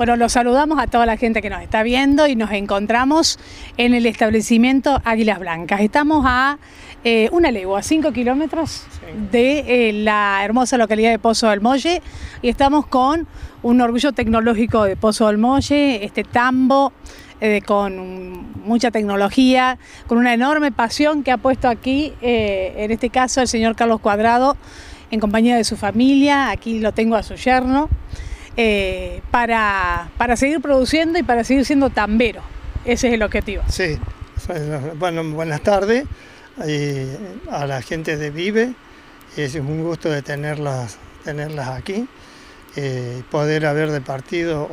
Bueno, los saludamos a toda la gente que nos está viendo y nos encontramos en el establecimiento Águilas Blancas. Estamos a eh, una legua, 5 kilómetros de eh, la hermosa localidad de Pozo del Molle. Y estamos con un orgullo tecnológico de Pozo del Molle, este tambo eh, con mucha tecnología, con una enorme pasión que ha puesto aquí, en este caso el señor Carlos Cuadrado, en compañía de su familia, aquí lo tengo a su yerno, para, para seguir produciendo y para seguir siendo tambero. Ese es el objetivo. Sí, bueno, buenas tardes a la gente de Vive. Es un gusto tenerlas, tenerlas aquí, eh, poder haber departido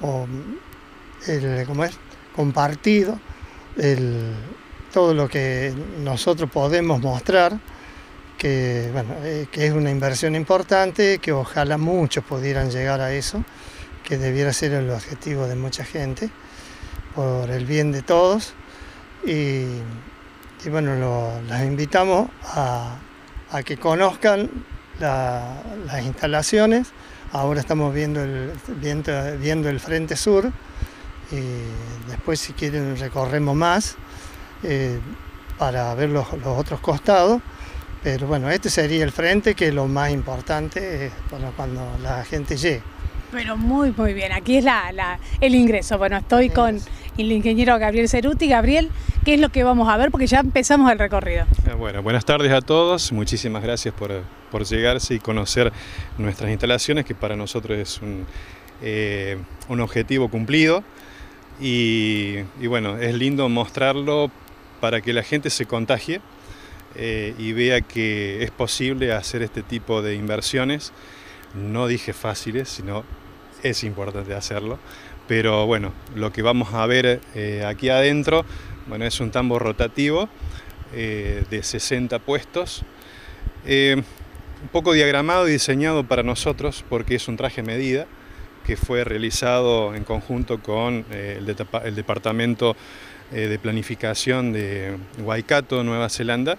o el, ¿cómo es? compartido el, todo lo que nosotros podemos mostrar, que, bueno, eh, que es una inversión importante, que ojalá muchos pudieran llegar a eso, que debiera ser el objetivo de mucha gente, por el bien de todos. Y, bueno, las invitamos a, que conozcan las instalaciones. Ahora estamos viendo el, viendo, el frente sur y después si quieren recorremos más eh, para ver los, otros costados. Pero bueno, este sería el frente que es lo más importante para cuando la gente llegue. Pero muy, muy bien. Aquí es el ingreso. Bueno, estoy con el ingeniero Gabriel Ceruti. Gabriel, ¿qué es lo que vamos a ver? Porque ya empezamos el recorrido. Eh, bueno, buenas tardes a todos. Muchísimas gracias por, llegarse y conocer nuestras instalaciones, que para nosotros es un, eh, objetivo cumplido. Y, bueno, es lindo mostrarlo para que la gente se contagie eh, y vea que es posible hacer este tipo de inversiones. No dije fáciles, sino es importante hacerlo. Pero bueno, lo que vamos a ver eh, aquí adentro, bueno, es un tambo rotativo eh, de 60 puestos. Un poco diagramado y diseñado para nosotros porque es un traje medida que fue realizado en conjunto con el, el, Departamento de Planificación de Waikato, Nueva Zelanda.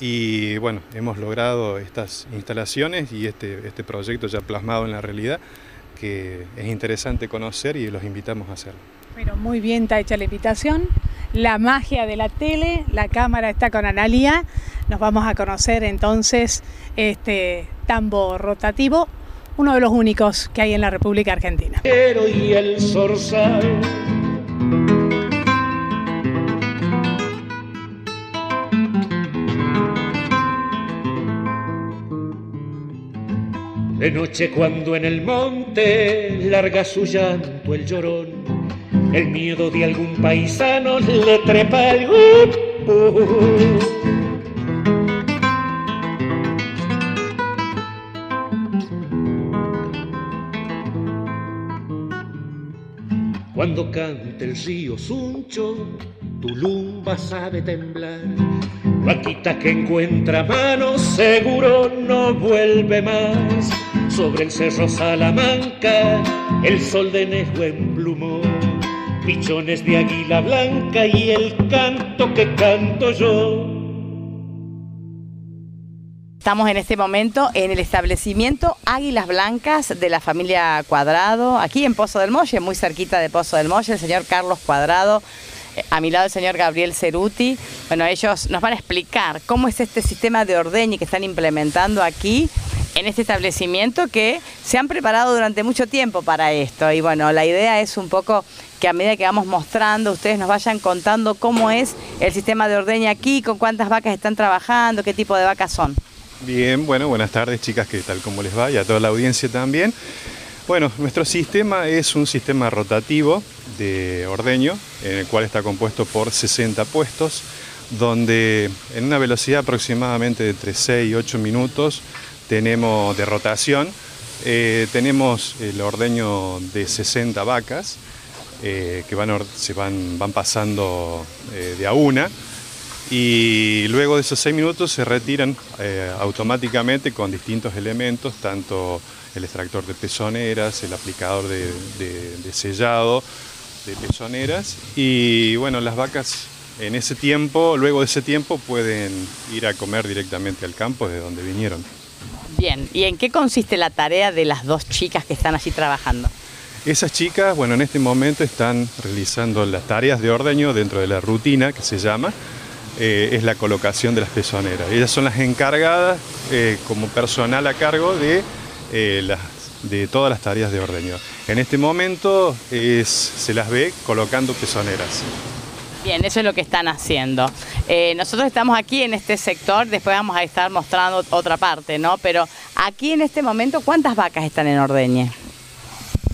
Y bueno, hemos logrado estas instalaciones y este, este proyecto ya plasmado en la realidad que es interesante conocer y los invitamos a hacerlo. Pero muy bien está hecha la invitación. La magia de la tele, la cámara está con Analía. Nos vamos a conocer entonces este tambo rotativo, uno de los únicos que hay en la República Argentina. Y el De noche cuando en el monte larga su llanto el llorón, el miedo de algún paisano le trepa el grupo. Cuando cante el río Suncho, tu lumba sabe temblar. Vaquita que encuentra manos, seguro no vuelve más sobre el cerro Salamanca, el sol de Nejo emplumó, pichones de águila blanca y el canto que canto yo. Estamos en este momento en el establecimiento Águilas Blancas de la familia Cuadrado, aquí en Pozo del Molle, muy cerquita de Pozo del Molle, el señor Carlos Cuadrado, a mi lado el señor Gabriel Ceruti. Bueno, ellos nos van a explicar cómo es este sistema de ordeño que están implementando aquí en este establecimiento que se han preparado durante mucho tiempo para esto. Y bueno, la idea es un poco que a medida que vamos mostrando, ustedes nos vayan contando cómo es el sistema de ordeña aquí, con cuántas vacas están trabajando, qué tipo de vacas son. Bien, bueno, buenas tardes chicas, ¿qué tal? ¿Cómo les va? Y a toda la audiencia también. Bueno, nuestro sistema es un sistema rotativo de ordeño, en el cual está compuesto por 60 puestos, donde en una velocidad aproximadamente de entre 6 y 8 minutos tenemos de rotación, eh, tenemos el ordeño de 60 vacas eh, que van, se van, van pasando eh, de a una y luego de esos 6 minutos se retiran automáticamente con distintos elementos, tanto el extractor de pezoneras, el aplicador de, de sellado de pezoneras y bueno, las vacas en ese tiempo, luego de ese tiempo pueden ir a comer directamente al campo de donde vinieron. Bien, ¿y en qué consiste la tarea de las dos chicas que están allí trabajando? Esas chicas, bueno, en este momento están realizando las tareas de ordeño dentro de la rutina que se llama, eh, es la colocación de las pezoneras. Ellas son las encargadas eh, como personal a cargo de, eh, las, de todas las tareas de ordeño. En este momento se las ve colocando pezoneras. Bien, eso es lo que están haciendo. Nosotros estamos aquí en este sector, después vamos a estar mostrando otra parte, ¿no? Pero aquí en este momento, ¿cuántas vacas están en ordeñe?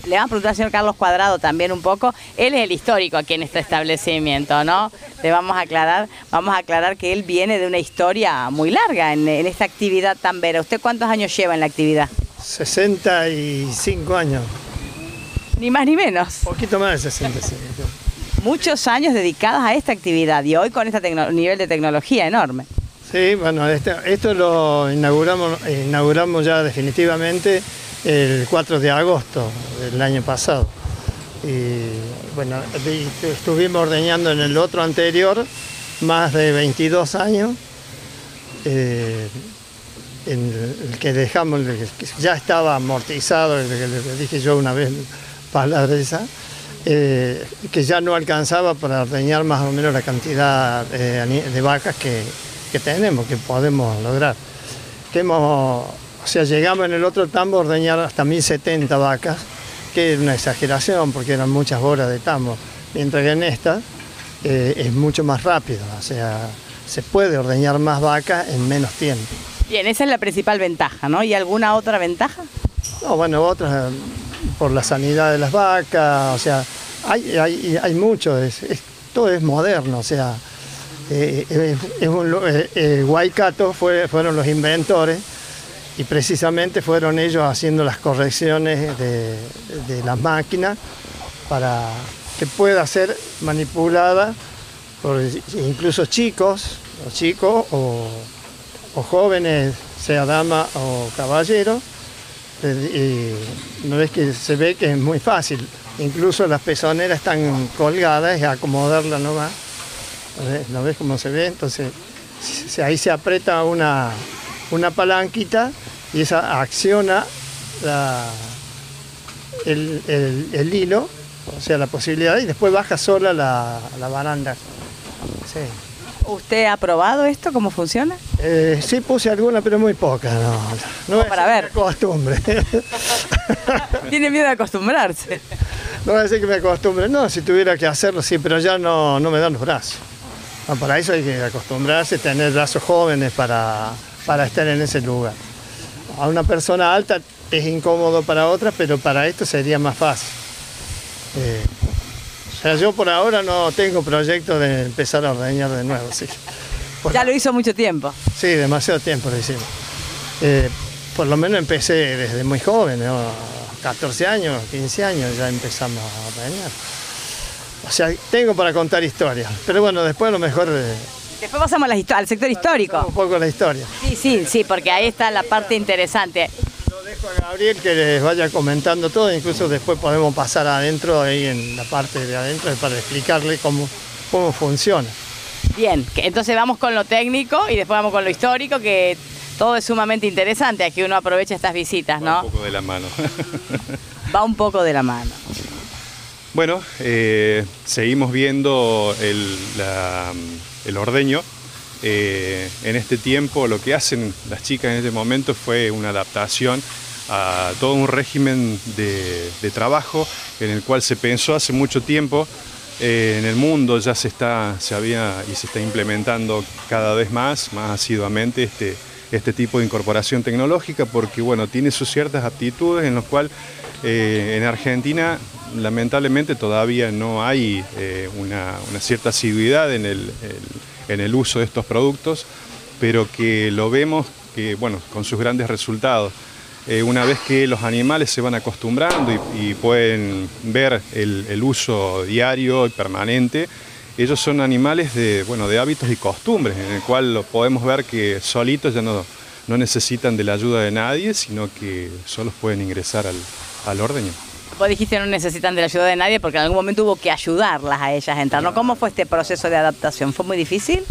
Le vamos a preguntar al señor Carlos Cuadrado también un poco. Él es el histórico aquí en este establecimiento, ¿no? Le vamos a aclarar, vamos a aclarar que él viene de una historia muy larga en, en esta actividad tan vera. ¿Usted cuántos años lleva en la actividad? 65 años, Ni más ni menos. poquito más de 65. Muchos años dedicados a esta actividad y hoy con este nivel de tecnología enorme. Sí, bueno, este- esto lo inauguramos, inauguramos ya definitivamente el 4 de agosto del año pasado. Y bueno, vi- estuvimos ordeñando en el otro anterior más de 22 años. Eh, el que dejamos, ya estaba amortizado, que le dije yo una vez, palabra esa, eh, que ya no alcanzaba para ordeñar más o menos la cantidad de, vacas que, que tenemos, que podemos lograr. Que o sea, llegamos en el otro tambo a ordeñar hasta 1070 vacas, que es una exageración porque eran muchas horas de tambo, mientras que en esta eh, es mucho más rápido, o sea, se puede ordeñar más vacas en menos tiempo. Bien, esa es la principal ventaja, ¿no? ¿Y alguna otra ventaja? No, bueno, otras por la sanidad de las vacas, o sea, hay, hay, hay mucho, es, es- todo es moderno, o sea, eh, es- un eh, eh, Waikato fue, fueron los inventores y precisamente fueron ellos haciendo las correcciones de, de las máquinas para que pueda ser manipulada por incluso chicos, o chicos o, jóvenes, sea dama o caballero, eh, y no ves que se ve que es muy fácil. Incluso las pezoneras están colgadas, es acomodarla nomás. ¿No ves? ¿No ves cómo se ve? Entonces, ahí se aprieta una, una palanquita y esa acciona la- el, el- el hilo, o sea, la posibilidad, y después baja sola la, la baranda. Sí. ¿Usted ha probado esto? ¿Cómo funciona? Eh, sí puse alguna, pero muy poca, no. no es para ver. costumbre. Tiene miedo de acostumbrarse. No voy a decir que me acostumbre, no, si tuviera que hacerlo, sí, pero ya no, no me dan los brazos. No, para eso hay que acostumbrarse, tener brazos jóvenes para, para estar en ese lugar. A una persona alta es incómodo para otra, pero para esto sería más fácil. Eh, o sea, yo por ahora no tengo proyecto de empezar a ordeñar de nuevo, sí. Por- Ya lo hizo mucho tiempo. Sí, demasiado tiempo lo hicimos. Eh, por lo menos empecé desde muy joven, ¿no? 14 años, 15 años ya empezamos a ordeñar. O sea, tengo para contar historias, pero bueno, después a lo mejor eh, Después pasamos a la histo- al sector histórico. un poco la historia. Sí, sí, sí, porque ahí está la parte interesante. Lo dejo a Gabriel que les vaya comentando todo, incluso después podemos pasar adentro, ahí en la parte de adentro, para explicarle cómo, cómo funciona. Bien, entonces vamos con lo técnico y después vamos con lo histórico, que todo es sumamente interesante. Aquí uno aprovecha estas visitas, Un ¿no? poco de la mano. Va un poco de la mano. Bueno, eh, seguimos viendo el, la- el ordeño. Eh, en este tiempo lo que hacen las chicas en este momento fue una adaptación a todo un régimen de, trabajo en el cual se pensó hace mucho tiempo. eh, en el mundo ya se está, se había y se está implementando cada vez más, más asiduamente este, este tipo de incorporación tecnológica porque bueno, tiene sus ciertas aptitudes en las cuales eh, en Argentina lamentablemente todavía no hay eh, una, cierta asiduidad en el, uso de estos productos, pero que lo vemos que, bueno, con sus grandes resultados. Eh, una vez que los animales se van acostumbrando y, pueden ver el, uso diario y permanente, ellos son animales de, bueno, hábitos y costumbres, en el cual podemos ver que solitos ya no, no necesitan de la ayuda de nadie, sino que solos pueden ingresar al, al ordeño. Vos dijiste que no necesitan de la ayuda de nadie porque en algún momento hubo que ayudarlas a ellas a entrar. ¿no? ¿Cómo fue este proceso de adaptación? ¿Fue muy difícil?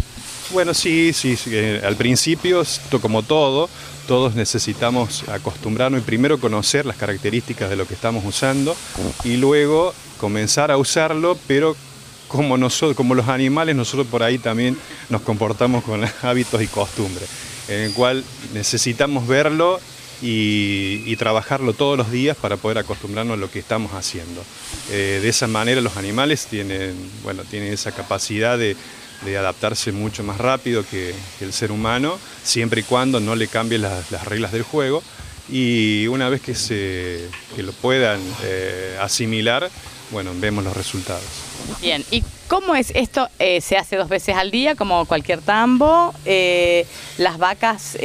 Bueno, sí, sí, sí, al principio, como todo, todos necesitamos acostumbrarnos y primero conocer las características de lo que estamos usando y luego comenzar a usarlo, pero como, nosotros, como los animales, nosotros por ahí también nos comportamos con hábitos y costumbres, en el cual necesitamos verlo y, y trabajarlo todos los días para poder acostumbrarnos a lo que estamos haciendo. Eh, de esa manera los animales tienen, bueno, tienen esa capacidad de, adaptarse mucho más rápido que, el ser humano, siempre y cuando no le cambien las, las reglas del juego. Y una vez que, se, que lo puedan eh, asimilar, bueno, vemos los resultados. Bien, ¿y cómo es esto? Eh, ¿Se hace dos veces al día como cualquier tambo? ¿Las vacas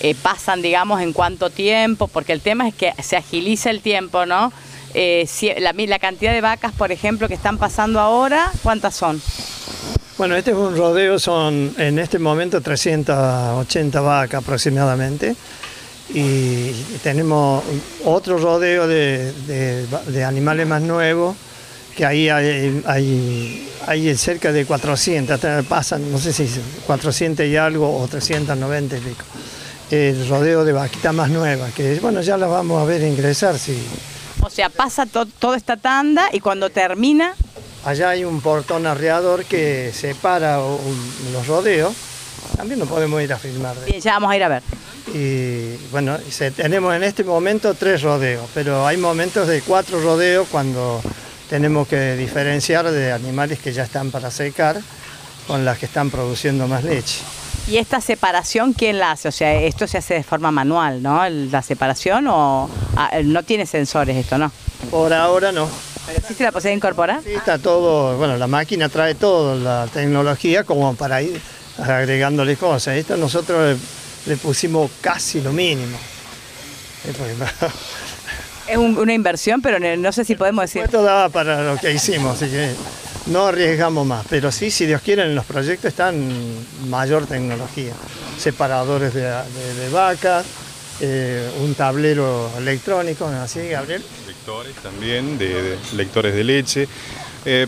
eh, pasan, digamos, en cuánto tiempo? Porque el tema es que se agiliza el tiempo, ¿no? Eh, la, cantidad de vacas, por ejemplo, que están pasando ahora, ¿cuántas son? Bueno, este es un rodeo, son en este momento 380 vacas aproximadamente. Y tenemos otro rodeo de, animales más nuevos, que ahí hay, cerca de 400, hasta pasan, no sé si 400 y algo o 390 y pico. El rodeo de vaquitas más nuevas, que bueno, ya las vamos a ver ingresar. Si, O sea, pasa to- toda esta tanda y cuando termina, Allá hay un portón arreador que separa un- los rodeos. También no podemos ir a filmar. bien, ya vamos a ir a ver. Y bueno, se- tenemos en este momento tres rodeos, pero hay momentos de cuatro rodeos cuando tenemos que diferenciar de animales que ya están para secar con las que están produciendo más leche. ¿Y esta separación quién la hace? O sea, esto se hace de forma manual, ¿no? La separación o ah, no tiene sensores esto, ¿no? Por ahora no. ¿Pero se la posee incorporar? Sí, está todo, bueno, la máquina trae todo, la tecnología como para ir agregándole cosas. Esto nosotros le, le pusimos casi lo mínimo. Es un- una inversión, pero no sé si podemos decir. Esto daba para lo que hicimos, así que no arriesgamos más. Pero sí, si Dios quiere, en los proyectos están mayor tecnología. Separadores de, de- vacas, eh, un tablero electrónico, ¿no es así, Gabriel? lectores también, de, de lectores de leche. Eh,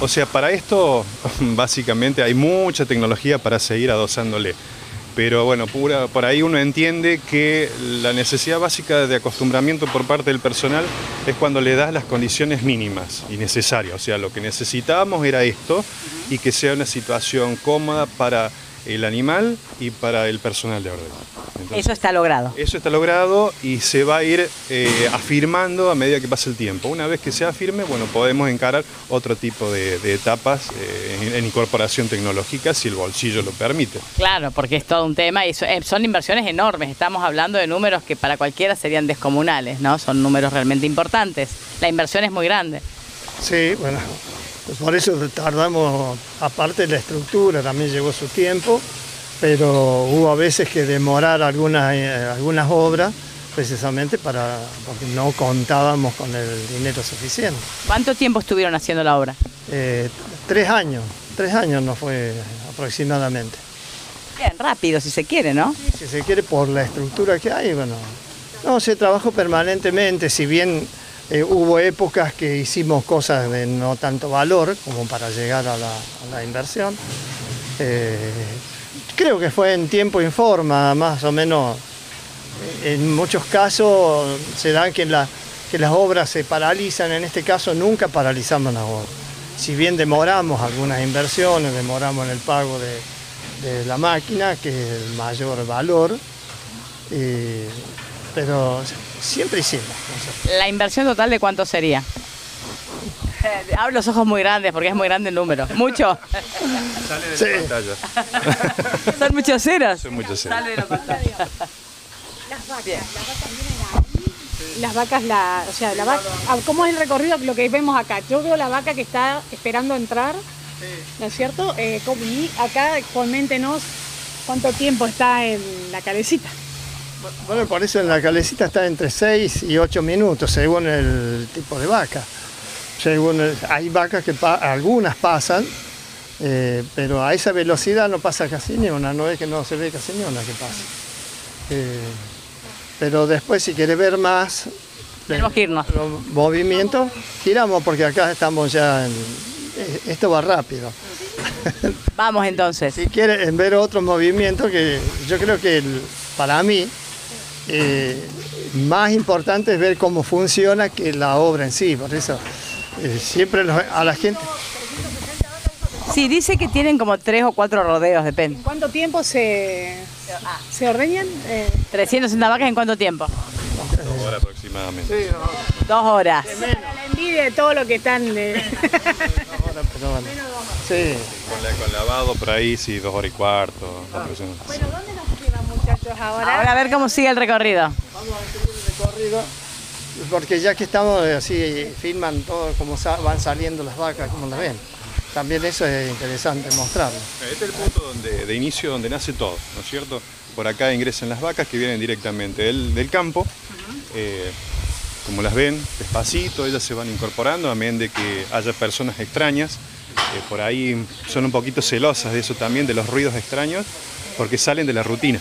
o sea, para esto básicamente hay mucha tecnología para seguir adosándole. Pero bueno, pura- por ahí uno entiende que la necesidad básica de acostumbramiento por parte del personal es cuando le das las condiciones mínimas y necesarias. O sea, lo que necesitábamos era esto y que sea una situación cómoda para el animal y para el personal de orden. Entonces, Eso está logrado. eso está logrado y se va a ir eh, afirmando a medida que pase el tiempo. Una vez que se afirme, bueno, podemos encarar otro tipo de, de etapas eh, en, en incorporación tecnológica si el bolsillo lo permite. Claro, porque es todo un tema y so- eh, son inversiones enormes. Estamos hablando de números que para cualquiera serían descomunales, ¿no? Son números realmente importantes. La inversión es muy grande. Sí, bueno, pues por eso tardamos, aparte de la estructura, también llevó su tiempo, pero hubo a veces que demorar algunas, eh, algunas obras precisamente para, porque no contábamos con el dinero suficiente. ¿Cuánto tiempo estuvieron haciendo la obra? Eh, tres años, tres años no fue aproximadamente. Bien, rápido si se quiere, ¿no? Si se quiere, por la estructura que hay, bueno, no, se trabajó permanentemente, si bien eh, hubo épocas que hicimos cosas de no tanto valor como para llegar a la, inversión. Eh, creo que fue en tiempo y forma, más o menos. Eh, En muchos casos se dan que, la- que las obras se paralizan, en este caso nunca paralizamos las obras. Si bien demoramos algunas inversiones, demoramos en el pago de, de la máquina, que es el mayor valor, pero siempre hicimos. cosas. ¿La inversión total de cuánto sería? Abro los ojos muy grandes porque es muy grande el número. ¿Mucho? Sale de Sí. la pantalla. ¿Son muchos ceros? Son muchos ceros. Sale de la pantalla. Las vacas, las vacas vienen ahí. Las vacas, la, o sea, la vaca, ah, ¿cómo es el recorrido? Lo que vemos acá. Yo veo la vaca que está esperando entrar, ¿no es cierto? Eh, ¿cómo- y acá, coméntenos cuánto tiempo está en la calecita. Bueno, por eso en la calecita está entre 6 y 8 minutos, según el tipo de vaca. Según el- hay vacas que pa- algunas pasan, eh, pero a esa velocidad no pasa casi ni una, no es que no se ve casi ni una que pasa. Eh, pero después si quiere ver más Tenemos que irnos. los movimientos, giramos porque acá estamos ya en... eh, Esto va rápido. Vamos entonces. Si quieren ver otro movimiento, que yo creo que el- para mí eh, más importante es ver cómo funciona que la obra en sí. Por eso eh, siempre los- a la gente Sí, dice que tienen como tres o cuatro rodeos, depende. ¿En cuánto tiempo se, se ordeñan? Eh, 360 vacas en cuánto tiempo? Dos horas aproximadamente. Dos horas. la envidia de todo lo que están... bueno, sí. Con, la- con lavado por ahí, sí, dos horas y cuarto. aproximadamente. Bueno, ¿dónde nos muchachos ahora? Ahora a ver cómo sigue el recorrido. recorrido, porque ya que estamos eh, así, filman todo, cómo van saliendo las vacas, como las ven. También eso es interesante mostrarlo. Este es el punto donde, de inicio donde nace todo, ¿no es cierto? Por acá ingresan las vacas que vienen directamente del, del campo. Eh, como las ven, despacito, ellas se van incorporando, a menos de que haya personas extrañas. eh, por ahí son un poquito celosas de eso también, de los ruidos extraños, porque salen de la rutina.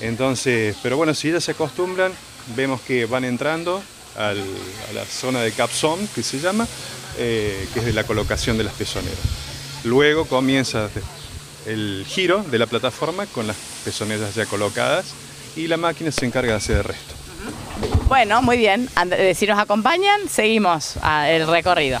Entonces, pero bueno, si ellas se acostumbran, vemos que van entrando a la zona de capsón, que se llama, eh, que es de la colocación de las pezoneras. Luego comienza el giro de la plataforma con las pezoneras ya colocadas y la máquina se encarga de hacer el resto. Bueno, muy bien. Eh, Si nos acompañan, seguimos ah, el recorrido.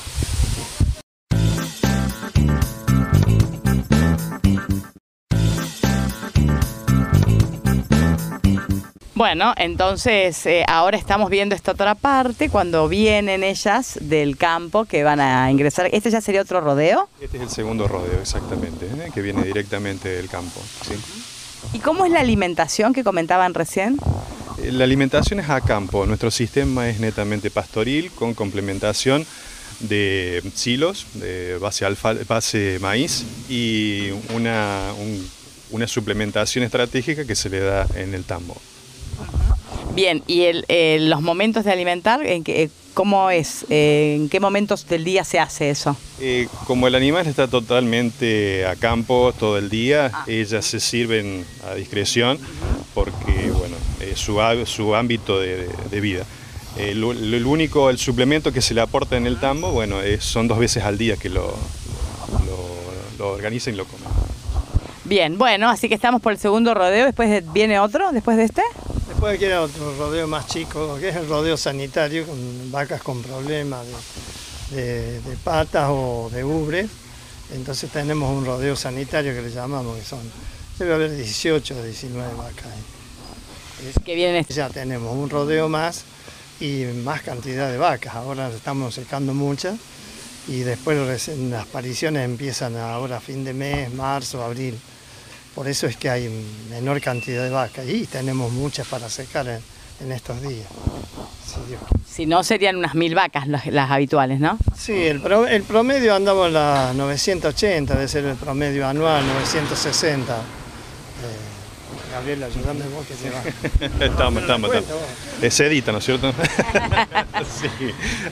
Bueno, entonces eh, ahora estamos viendo esta otra parte, cuando vienen ellas del campo que van a ingresar. ¿Este ya sería otro rodeo? Este es el segundo rodeo, exactamente, ¿eh? que viene directamente del campo. ¿sí? ¿Y cómo es la alimentación que comentaban recién? Eh, La alimentación es a campo, nuestro sistema es netamente pastoril con complementación de silos de base, alfa, base maíz y una, un- una suplementación estratégica que se le da en el tambo. Bien, ¿y el- eh, los momentos de alimentar, en qué- eh, cómo es? Eh, ¿En qué momentos del día se hace eso? Eh, como el animal está totalmente a campo todo el día, ellas se sirven a discreción porque bueno, es su, su ámbito de, vida. El, único, el suplemento que se le aporta en el tambo, bueno, es- son dos veces al día que lo, lo, lo organizan y lo comen. Bien, bueno, así que estamos por el segundo rodeo, después de- viene otro, después de este. Después aquí era otro rodeo más chico, que es el rodeo sanitario, con vacas con problemas de, de- de patas o de ubre. Entonces tenemos un rodeo sanitario que le llamamos, que son, debe haber 18 o 19 vacas. ahí. Que vienen este. Ya tenemos un rodeo más y más cantidad de vacas. Ahora estamos secando muchas y después las apariciones empiezan ahora a fin de mes, marzo, abril. Por eso es que hay menor cantidad de vacas y tenemos muchas para secar en, en estos días. Dios. Si no, serían unas mil vacas las, las habituales, ¿no? Sí, el, pro- el promedio andamos en las 980, debe ser el promedio anual, 960. Eh, Gabriel, ayúdame vos que te va. estamos, estamos, estamos. Es sedita, ¿no es cierto? sí,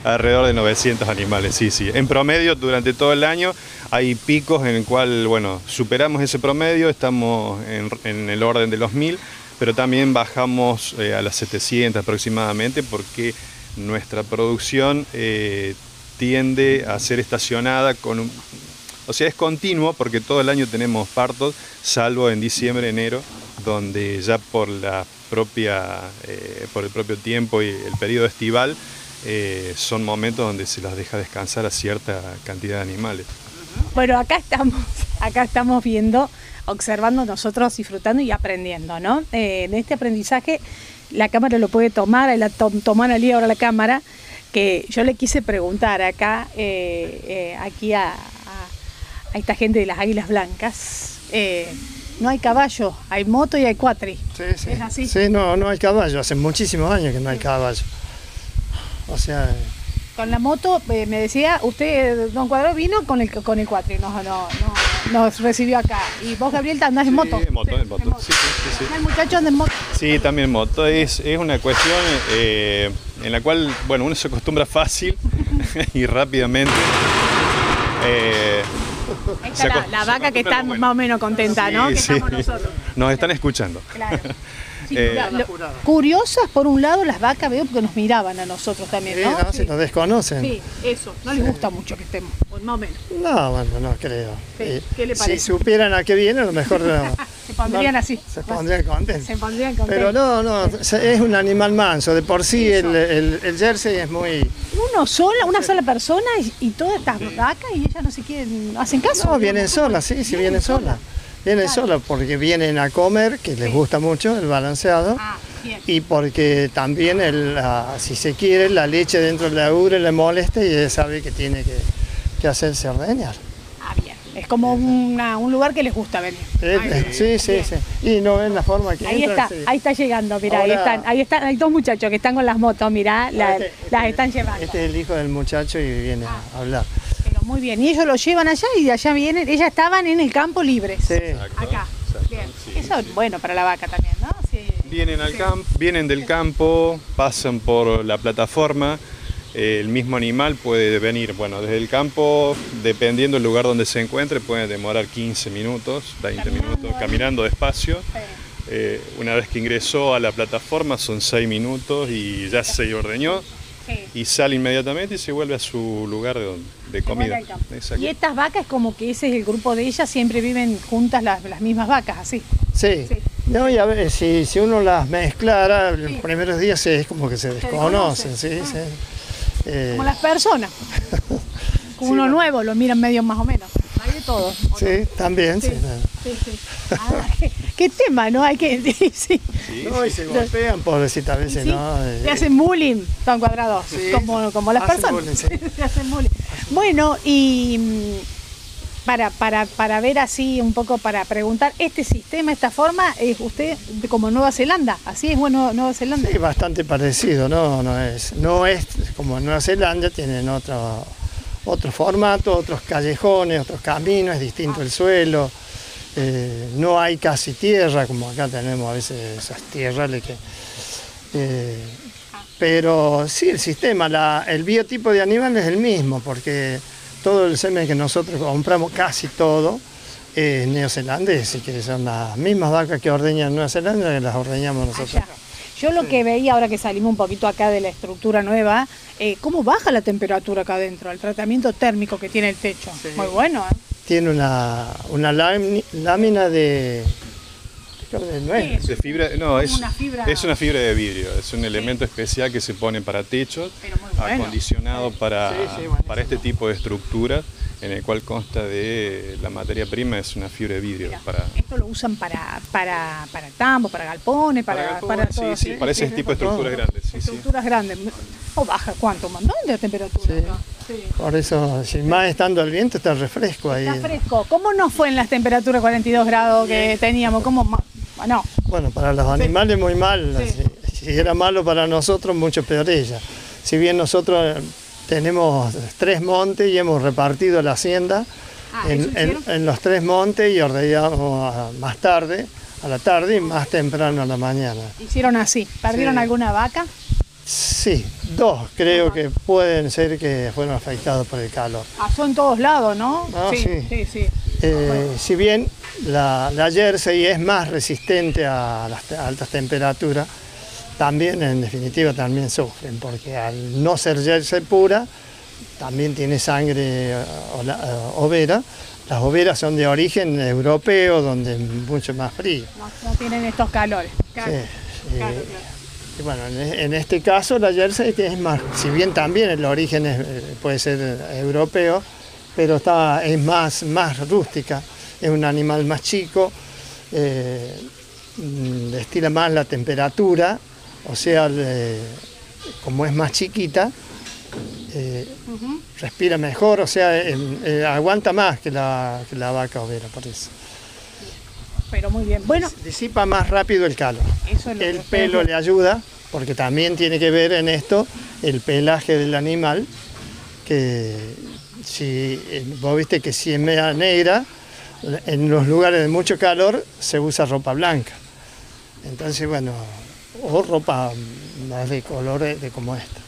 alrededor de 900 animales, sí, sí. En promedio, durante todo el año, hay picos en el cual, bueno, superamos ese promedio, estamos en, en el orden de los 1000, pero también bajamos eh, a las 700 aproximadamente porque nuestra producción eh, tiende a ser estacionada con un, o sea, es continuo porque todo el año tenemos partos, salvo en diciembre, enero, donde ya por la propia, eh, por el propio tiempo y el periodo estival, eh, son momentos donde se los deja descansar a cierta cantidad de animales. Bueno, acá estamos, acá estamos viendo, observando nosotros, disfrutando y aprendiendo, ¿no? Eh, en este aprendizaje la cámara lo puede tomar, la tom, toman allí ahora la cámara, que yo le quise preguntar acá, eh, aquí a, a- esta gente de las Águilas Blancas, no hay caballo, hay moto y hay cuatri. Sí, sí. ¿Es así? Sí, no, no hay caballo, hace muchísimos años que no hay caballo. O sea, Con la moto, eh, me decía, usted, don Cuadro, vino con el, con el cuatri, no, no, no, nos recibió acá. Y vos, Gabriel, andás en moto. Sí, en moto, Sí, en moto. Sí, sí, sí, sí. El muchacho anda en moto. Sí, también moto. Es, es una cuestión eh, en la cual, bueno, uno se acostumbra fácil y rápidamente. Eh, Ahí está la, vaca que está más o menos contenta, ¿no? sí, Que sí. estamos nosotros. Nos están escuchando. Claro. Eh, lo- curiosas, por un lado, las vacas veo porque nos miraban a nosotros también, Sí, ¿no? no, se lo desconocen. Sí, eso. No les gusta mucho que estemos, más o menos. No, bueno, no creo. Sí, Eh, ¿qué le parece? Si supieran a qué viene, a lo mejor no- Se pondrían no, así. Se pondrían contentos. Se pondrían contentos. Pero no, no, se- es un animal manso. De por sí el, el- el jersey es muy... Uno sola, una sola persona y, y todas estas vacas y ellas no se quieren, hacen caso. No, vienen solas, sí, sí, vienen solas. Vienen solas porque vienen a comer, que les gusta mucho el balanceado. Ah. Y porque también, el, la- si se quiere, la leche dentro de la ubre le molesta y ella sabe que tiene que, que hacerse ordeñar. Ah, bien. Es como una- un lugar que les gusta venir. Eh, sí, sí, sí. Y no ven la forma que Ahí entra, está, sí. ahí está llegando, mira, ahí están, ahí están, hay dos muchachos que están con las motos, mira, la- Este- las este- están llevando. Este es el hijo del muchacho y viene Ah. a hablar. Pero muy bien, y ellos lo llevan allá y de allá vienen, ellas estaban en el campo libres. Sí. Acá. Exacto, Bien. sí. Eso es bueno para la vaca también, ¿no? Sí. Vienen, al camp, vienen del campo, pasan por la plataforma, el mismo animal puede venir, bueno, desde el campo, dependiendo del lugar donde se encuentre, puede demorar 15 minutos, 20 minutos, caminando despacio. Eh, una vez que ingresó a la plataforma son 6 minutos y ya se ordeñó Sí. y sale inmediatamente y se vuelve a su lugar de, donde- de Se comida. Y estas vacas como que ese es el grupo de ellas, siempre viven juntas las, las mismas vacas, así. Sí. Sí. No, y a ver, si, si uno las mezclara, los primeros días es como que se desconocen, sí, sí. Eh, Como las personas. Como uno nuevo, lo miran medio más o menos. Hay de todo. ¿o sí, también. Sí. Sí, sí. Ah, qué, qué tema, ¿no? Hay que. Sí, sí. No, y se golpean, pobrecita, a veces, ¿no? Eh, Te hacen bullying, tan cuadrados, como, como las Hacen personas. bullying, sí. Te hacen bullying. Bueno, y mm, para, para, para ver así un poco, para preguntar, este sistema, esta forma, es usted como Nueva Zelanda, así es bueno Nueva Zelanda. Sí, bastante parecido, ¿no? No es, no es como Nueva Zelanda, tienen otro, otro formato, otros callejones, otros caminos, es distinto el suelo, eh, no hay casi tierra, como acá tenemos a veces esas tierrales que... eh, pero sí, el sistema, la- el biotipo de animal es el mismo, porque todo el semen que nosotros compramos, casi todo, es neozelandés, y que son las mismas vacas que ordeñan en Nueva Zelanda que las ordeñamos nosotros. Allá. Yo lo que veía ahora que salimos un poquito acá de la estructura nueva, eh, cómo baja la temperatura acá adentro, el tratamiento térmico que tiene el techo. Muy bueno, ¿eh? Tiene una, una lámina de, creo de nuez. De fibra, no, es una fibra- es una fibra de vidrio, es un elemento especial que se pone para techos, bueno. acondicionado para, Sí, sí, buenísimo. para este tipo de estructura, en el cual consta de la materia prima es una fibra de vidrio. Mira, para, Esto lo usan para, para, para tambos, para galpones, para, para para, galpones, todo, sí, sí, para ese tipo de estructuras grandes. sí, sí. Estructuras grandes. ¿O baja cuánto? ¿Un montón de temperatura? Sí. Sí. Por eso, si más estando el viento, está refresco ahí. Está fresco. ¿Cómo nos fue en las temperaturas 42 grados que teníamos? ¿Cómo? ma- Bueno, para los animales muy mal. Sí. Si, era malo para nosotros, mucho peor ella. Si bien nosotros eh, tenemos tres montes y hemos repartido la hacienda Ah, en, ¿eso en- en los tres montes y ordeñamos más tarde, a la tarde y más temprano a la mañana. hicieron así. ¿Perdieron alguna vaca? Sí, dos creo que pueden ser que fueron afectados por el calor. Pasó en todos lados, ¿no? Ah, sí, sí. sí, sí. Eh, si bien la, la jersey es más resistente a las altas temperaturas, también en definitiva también sufren, porque al no ser jersey pura, también tiene sangre eh, ola- eh, overa. Las overas son de origen europeo, donde es mucho más frío. No, no tienen estos calores. Claro, Sí, claro, eh, claro. Y bueno, en, en este caso la jersey es más, si bien también el origen es, eh, puede ser eh, europeo, pero está, es más, más rústica, es un animal más chico, eh, destila más la temperatura, o sea, le- como es más chiquita, eh, respira mejor, o sea, eh, aguanta más que la, que la vaca overa, por eso. Pero muy bien. Bueno, Disipa más rápido el calor. eso es El pelo le ayuda, porque también tiene que ver en esto el pelaje del animal, que si eh, vos viste que si es media negra, en los lugares de mucho calor se usa ropa blanca. Entonces, bueno, o ropa más de colores de como esta.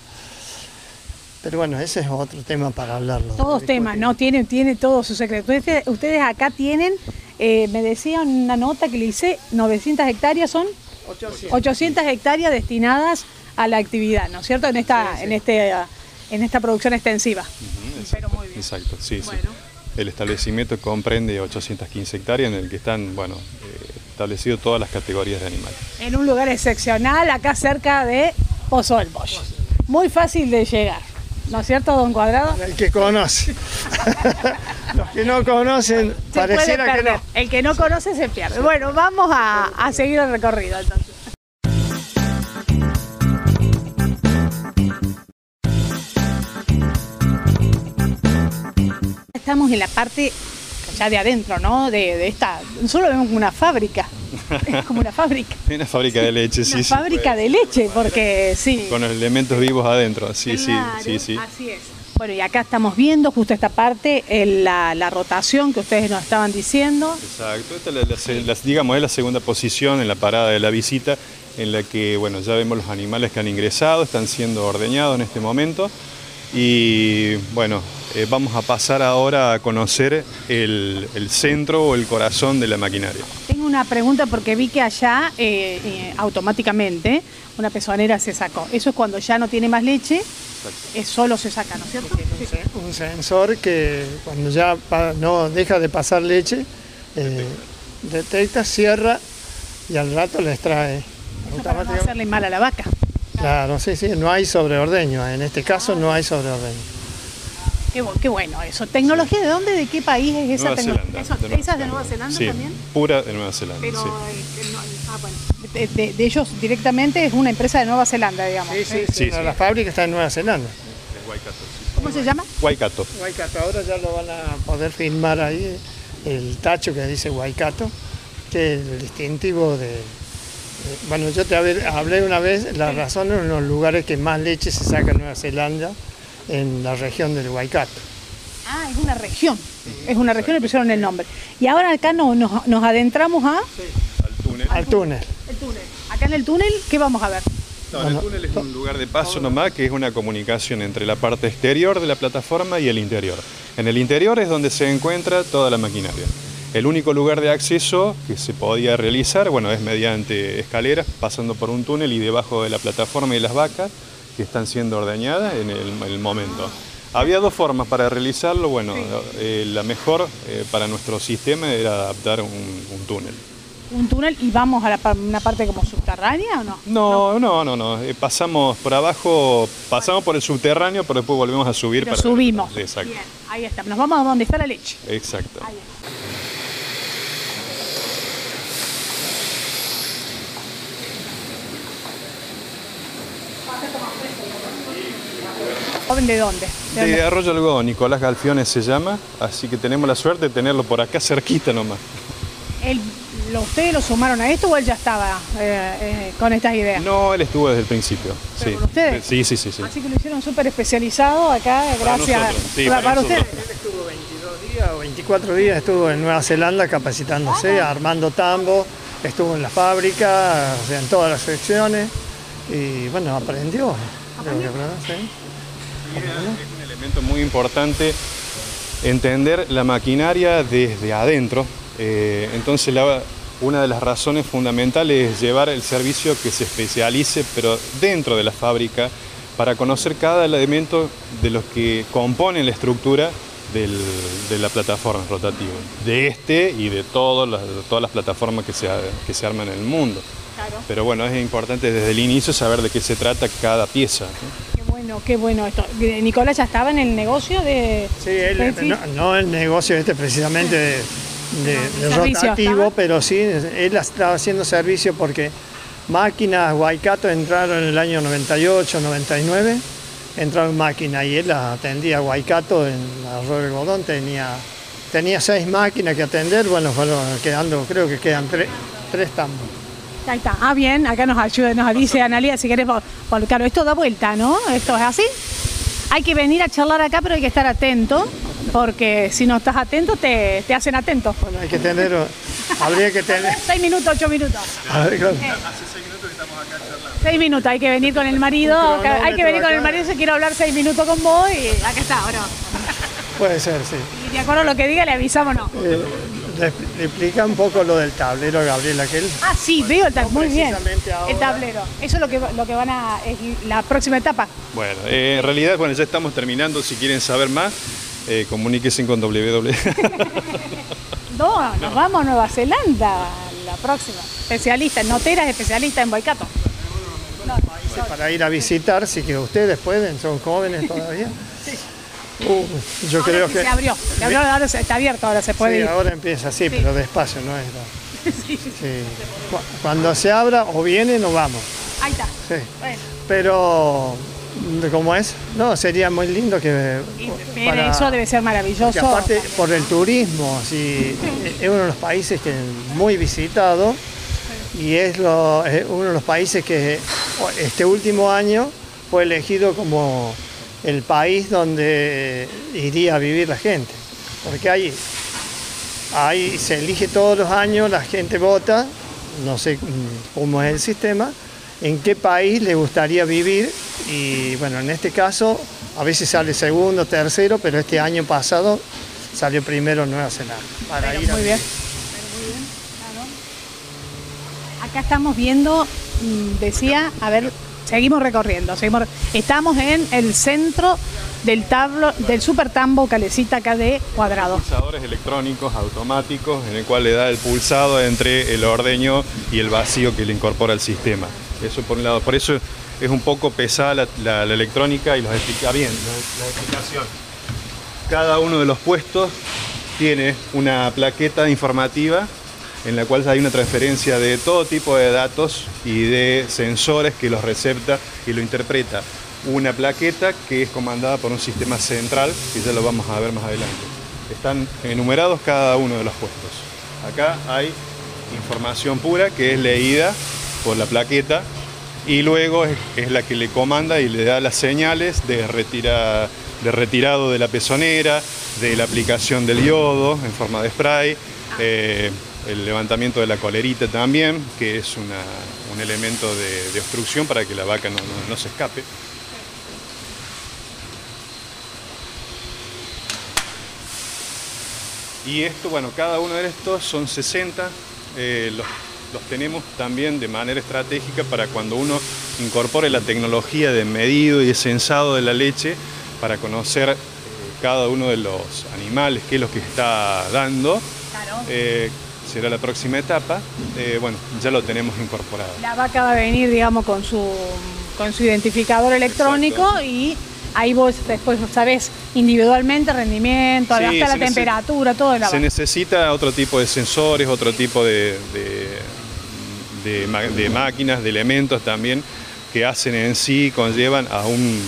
Pero bueno, ese es otro tema para hablarlo. Todos temas, ¿no? Tiene, tiene todo su secreto. Ustedes, ustedes acá tienen, eh, me decía una nota que le hice, 900 hectáreas son 800 hectáreas destinadas a la actividad, ¿no es cierto? En esta, En este, en esta producción extensiva. Pero muy bien. Exacto, sí, sí. El establecimiento comprende 815 hectáreas en el que están, bueno, eh, establecido todas las categorías de animales. En un lugar excepcional, acá cerca de Pozo del Pollo. Muy fácil de llegar. ¿No es cierto, don Cuadrado? El que conoce. Los que no conocen, pareciera que no. El que no conoce se pierde. Bueno, vamos a, a seguir el recorrido entonces. Estamos en la parte ya de adentro, ¿no? De, esta. Solo vemos una fábrica. Es como una fábrica. Una fábrica de leche, sí. Una fábrica de leche, porque sí. Con los elementos vivos adentro, sí, sí, sí, sí. Así es. Bueno, y acá estamos viendo justo esta parte, la, la, rotación que ustedes nos estaban diciendo. Exacto, esta es la, digamos, es la segunda posición en la parada de la visita, en la que bueno, ya vemos los animales que han ingresado, están siendo ordeñados en este momento. Y bueno, eh, vamos a pasar ahora a conocer el, centro o el corazón de la maquinaria. Tengo una pregunta porque vi que allá eh, eh, automáticamente una pezonera se sacó. Eso es cuando ya no tiene más leche, es solo se saca, ¿no es cierto? Un sensor que cuando ya no deja de pasar leche, detecta, cierra y al rato le extrae. Para no hacerle mal a la vaca. Claro, sí, sí, no hay sobreordeño, en este caso no hay sobreordeño. Qué, bueno eso. ¿Tecnología de dónde? ¿De qué país es esa tecnología? ¿Esa es de Nueva Zelanda sí, también? Pura de Nueva Zelanda. Pero, sí. Eh, ah, bueno. de, ellos directamente es una empresa de Nueva Zelanda, digamos. Sí, sí, sí, la fábrica está en Nueva Zelanda. ¿Cómo se llama? Waikato. Waikato, ahora ya lo van a poder filmar ahí, el tacho que dice Waikato, que es el distintivo de, bueno, yo te hablé una vez, la razón en los lugares que más leche se saca en Nueva Zelanda, en la región del Waikato. Ah, es una región, es una región, le pusieron el nombre. Y ahora acá nos, nos adentramos a... Sí. Al túnel. Al túnel. El túnel. Acá en el túnel, ¿qué vamos a ver? No, el túnel es un lugar de paso nomás, que es una comunicación entre la parte exterior de la plataforma y el interior. En el interior es donde se encuentra toda la maquinaria. El único lugar de acceso que se podía realizar, bueno, es mediante escaleras, pasando por un túnel y debajo de la plataforma y las vacas que están siendo ordeñadas en el, momento. Había dos formas para realizarlo, bueno, eh, la mejor eh, para nuestro sistema era adaptar un, túnel. ¿Un túnel y vamos a una parte como subterránea o no? No, no, no, no. Eh, pasamos por abajo, pasamos por el subterráneo, pero después volvemos a subir. Pero subimos. Exacto. Bien, ahí está. Nos vamos a donde está la leche. Exacto. De dónde? De, Arroyo Algodón, Nicolás Galfiones se llama, así que tenemos la suerte de tenerlo por acá cerquita nomás. ¿Ustedes lo sumaron a esto o él ya estaba eh, eh, con estas ideas? No, él estuvo desde el principio. Sí. ¿Con ustedes? Sí, sí, sí, sí. Así que lo hicieron súper especializado acá, gracias para, ustedes. Él estuvo 22 días o 24 días, estuvo en Nueva Zelanda capacitándose, ah, armando tambo, estuvo en la fábrica, o sea, en todas las secciones y bueno, aprendió. ¿Aprendió? Es un elemento muy importante entender la maquinaria desde adentro. Eh, entonces una de las razones fundamentales es llevar el servicio que se especialice, pero dentro de la fábrica, para conocer cada elemento de los que componen la estructura de la plataforma rotativa, de este y de, todas las plataformas que se, que se arman en el mundo. Pero bueno, es importante desde el inicio saber de qué se trata cada pieza bueno, qué bueno esto. Nicolás ya estaba en el negocio de... Sí, él, no, el negocio este precisamente de, rotativo, pero sí, él estaba haciendo servicio porque máquinas Waikato entraron en el año 98, 99, entraron máquinas y él atendía Waikato en Arroyo Algodón, tenía, tenía seis máquinas que atender, bueno, fueron quedando, creo que quedan tres tambos. Ahí está. Ah, bien, acá nos ayuda, nos dice Analia si querés, por, claro, esto da vuelta, ¿no? Esto es así. Hay que venir a charlar acá, pero hay que estar atento, porque si no estás atento, te, te hacen atento. Bueno, hay que tener, habría que tener... seis minutos, ocho minutos. A ver, claro. Hace seis minutos que estamos acá charlando. Seis minutos, hay que venir con el marido, hay que venir con el marido, si quiero hablar seis minutos con vos y acá está, ¿o Puede ser, sí. Y de acuerdo a lo que diga, le avisamos, ¿no? Eh, Le, le explica un poco lo del tablero, Gabriela, que él Ah, sí, veo el tablero. Muy bien. ahora- El tablero. Eso es lo que, lo que van a. es la próxima etapa. Bueno, eh, en realidad, bueno, ya estamos terminando. Si quieren saber más, eh, comuníquense con www. No, nos vamos a Nueva Zelanda la próxima. Especialista, noteras especialista en Boicato. para ir a visitar, si que ustedes pueden, son jóvenes todavía. Uh, yo Ahora creo sí que se abrió. Se abrió, ahora se- está abierto, ahora se puede sí, ir. ahora empieza, sí, pero despacio, no es. Sí. Cu- Cuando se abra, o vienen o vamos. Ahí está. Sí. Bueno, Pero, ¿cómo es? No, sería muy lindo que. mire, eso debe ser maravilloso. Aparte, por el turismo, sí, es uno de los países que muy visitado y es, lo- es uno de los países que este último año fue elegido como el país donde iría a vivir la gente. Porque ahí, ahí se elige todos los años, la gente vota, no sé cómo es el sistema, en qué país le gustaría vivir y bueno, en este caso a veces sale segundo, tercero, pero este año pasado salió primero Nueva Zelanda. Para ir a muy bien. vivir. Acá estamos viendo, mm, decía, a ver, seguimos recorriendo, seguimos, estamos en el centro del tablo, del super tambo calecita acá de cuadrado. Pulsadores electrónicos automáticos en el cual le da el pulsado entre el ordeño y el vacío que le incorpora al sistema. Eso por un lado. Por eso es un poco pesada la, electrónica y los explica bien, la explicación. Cada uno de los puestos tiene una plaqueta informativa en la cual hay una transferencia de todo tipo de datos y de sensores que los recepta y lo interpreta. Una plaqueta que es comandada por un sistema central, que ya lo vamos a ver más adelante. Están enumerados cada uno de los puestos. Acá hay información pura que es leída por la plaqueta y luego es, la que le comanda y le da las señales de, retira- de retirado de la pezonera, de la aplicación del yodo en forma de spray, eh, el levantamiento de la colerita también, que es una- un elemento de, de obstrucción para que la vaca no, no- no se escape. Y esto, bueno, cada uno de estos son 60, eh, los, los tenemos también de manera estratégica para cuando uno incorpore la tecnología de medido y de sensado de la leche para conocer eh, cada uno de los animales, qué es lo que está dando. Claro. Eh, será la próxima etapa. Eh, bueno, ya lo tenemos incorporado. La vaca va a venir, digamos, con su, con su identificador electrónico Exacto. y ahí vos después sabés individualmente rendimiento, Sí, hasta la temperatura, todo la Se vaca. necesita otro tipo de sensores, otro tipo de, de- de ma- de máquinas, de elementos también que hacen en sí, conllevan a un,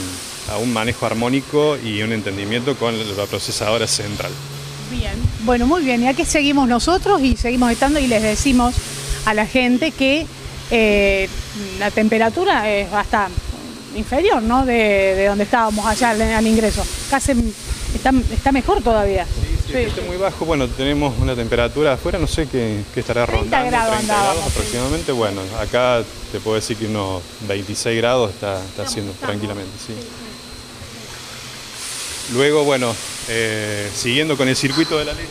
a un manejo armónico y un entendimiento con la procesadora central. Bien. Bueno, muy bien. Y aquí seguimos nosotros y seguimos estando y les decimos a la gente que eh, la temperatura es hasta inferior, ¿no? De, de donde estábamos allá al, al ingreso. Casi está, está mejor todavía. Sí, está muy bajo, bueno, tenemos una temperatura afuera, no sé qué, qué estará 30 rondando, grados 30 grados sí. aproximadamente. Bueno, acá te puedo decir que unos 26 grados está, está haciendo tranquilamente, sí. Luego, bueno, eh, siguiendo con el circuito de la leche,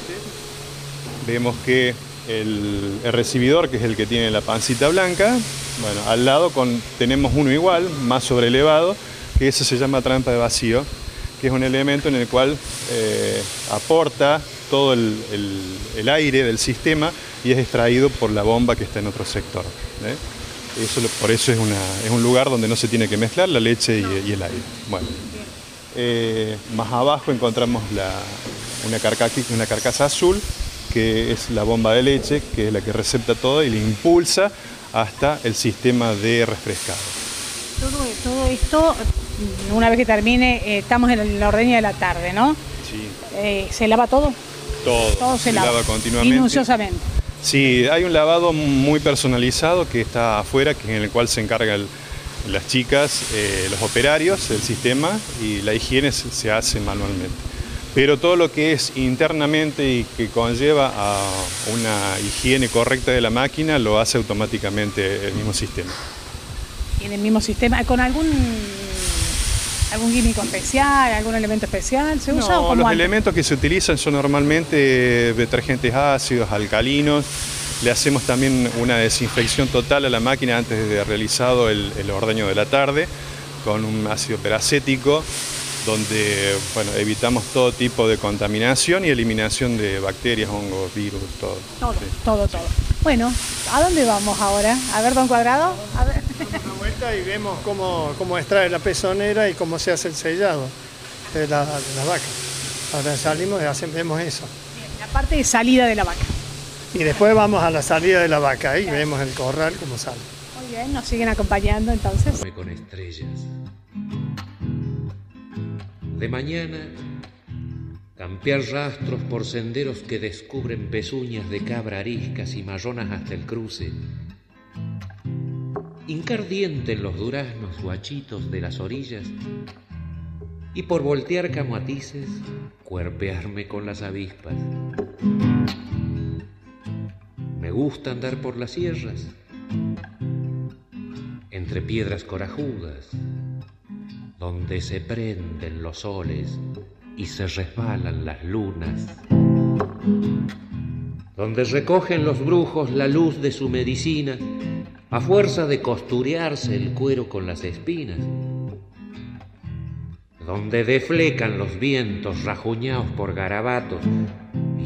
vemos que el, recibidor, que es el que tiene la pancita blanca, bueno, al lado tenemos uno igual, más sobrelevado, que ese se llama trampa de vacío, que es un elemento en el cual eh, aporta todo el, aire del sistema y es extraído por la bomba que está en otro sector. ¿eh? Eso, por eso es un lugar donde no se tiene que mezclar la leche y, y el aire. Bueno, eh, más abajo encontramos la- una, carca- una carcasa azul, que es la bomba de leche, que es la que recepta todo y le impulsa hasta el sistema de refrescado. Todo, todo esto, una vez que termine, eh, estamos en la ordeña de la tarde, ¿no? Sí, Eh, ¿Se lava todo? todo, Todo se, lava. continuamente. Minuciosamente. Sí, hay un lavado muy personalizado que está afuera, que en el cual se encargan las chicas, eh, los operarios del sistema y la higiene se hace manualmente. Pero todo lo que es internamente y que conlleva a una higiene correcta de la máquina lo hace automáticamente el mismo sistema. en el mismo sistema, con algún algún químico especial, algún elemento especial? ¿Se usa No, o los antes? elementos que se utilizan son normalmente detergentes ácidos, alcalinos. Le hacemos también una desinfección total a la máquina antes de realizado el, el ordeño de la tarde con un ácido peracético donde bueno, evitamos todo tipo de contaminación y eliminación de bacterias, hongos, virus, todo. Todo, Sí. todo, todo. Bueno, ¿a dónde vamos ahora? A ver, don Cuadrado. A ver. Una vuelta y vemos cómo, cómo extrae la pezonera y cómo se hace el sellado de la, de la vaca. Ahora salimos y vemos eso. La parte de salida de la vaca. Y después vamos a la salida de la vaca y vemos el corral cómo sale. Muy bien, nos siguen acompañando entonces. con estrellas. De mañana, campear rastros por senderos que descubren pezuñas de cabra ariscas y marronas hasta el cruce. Hincar diente en los duraznos guachitos de las orillas y por voltear camoatices, cuerpearme con las avispas. Gusta andar por las sierras, entre piedras corajudas, donde se prenden los soles y se resbalan las lunas, donde recogen los brujos la luz de su medicina a fuerza de costurearse el cuero con las espinas, donde deflecan los vientos rajuñados por garabatos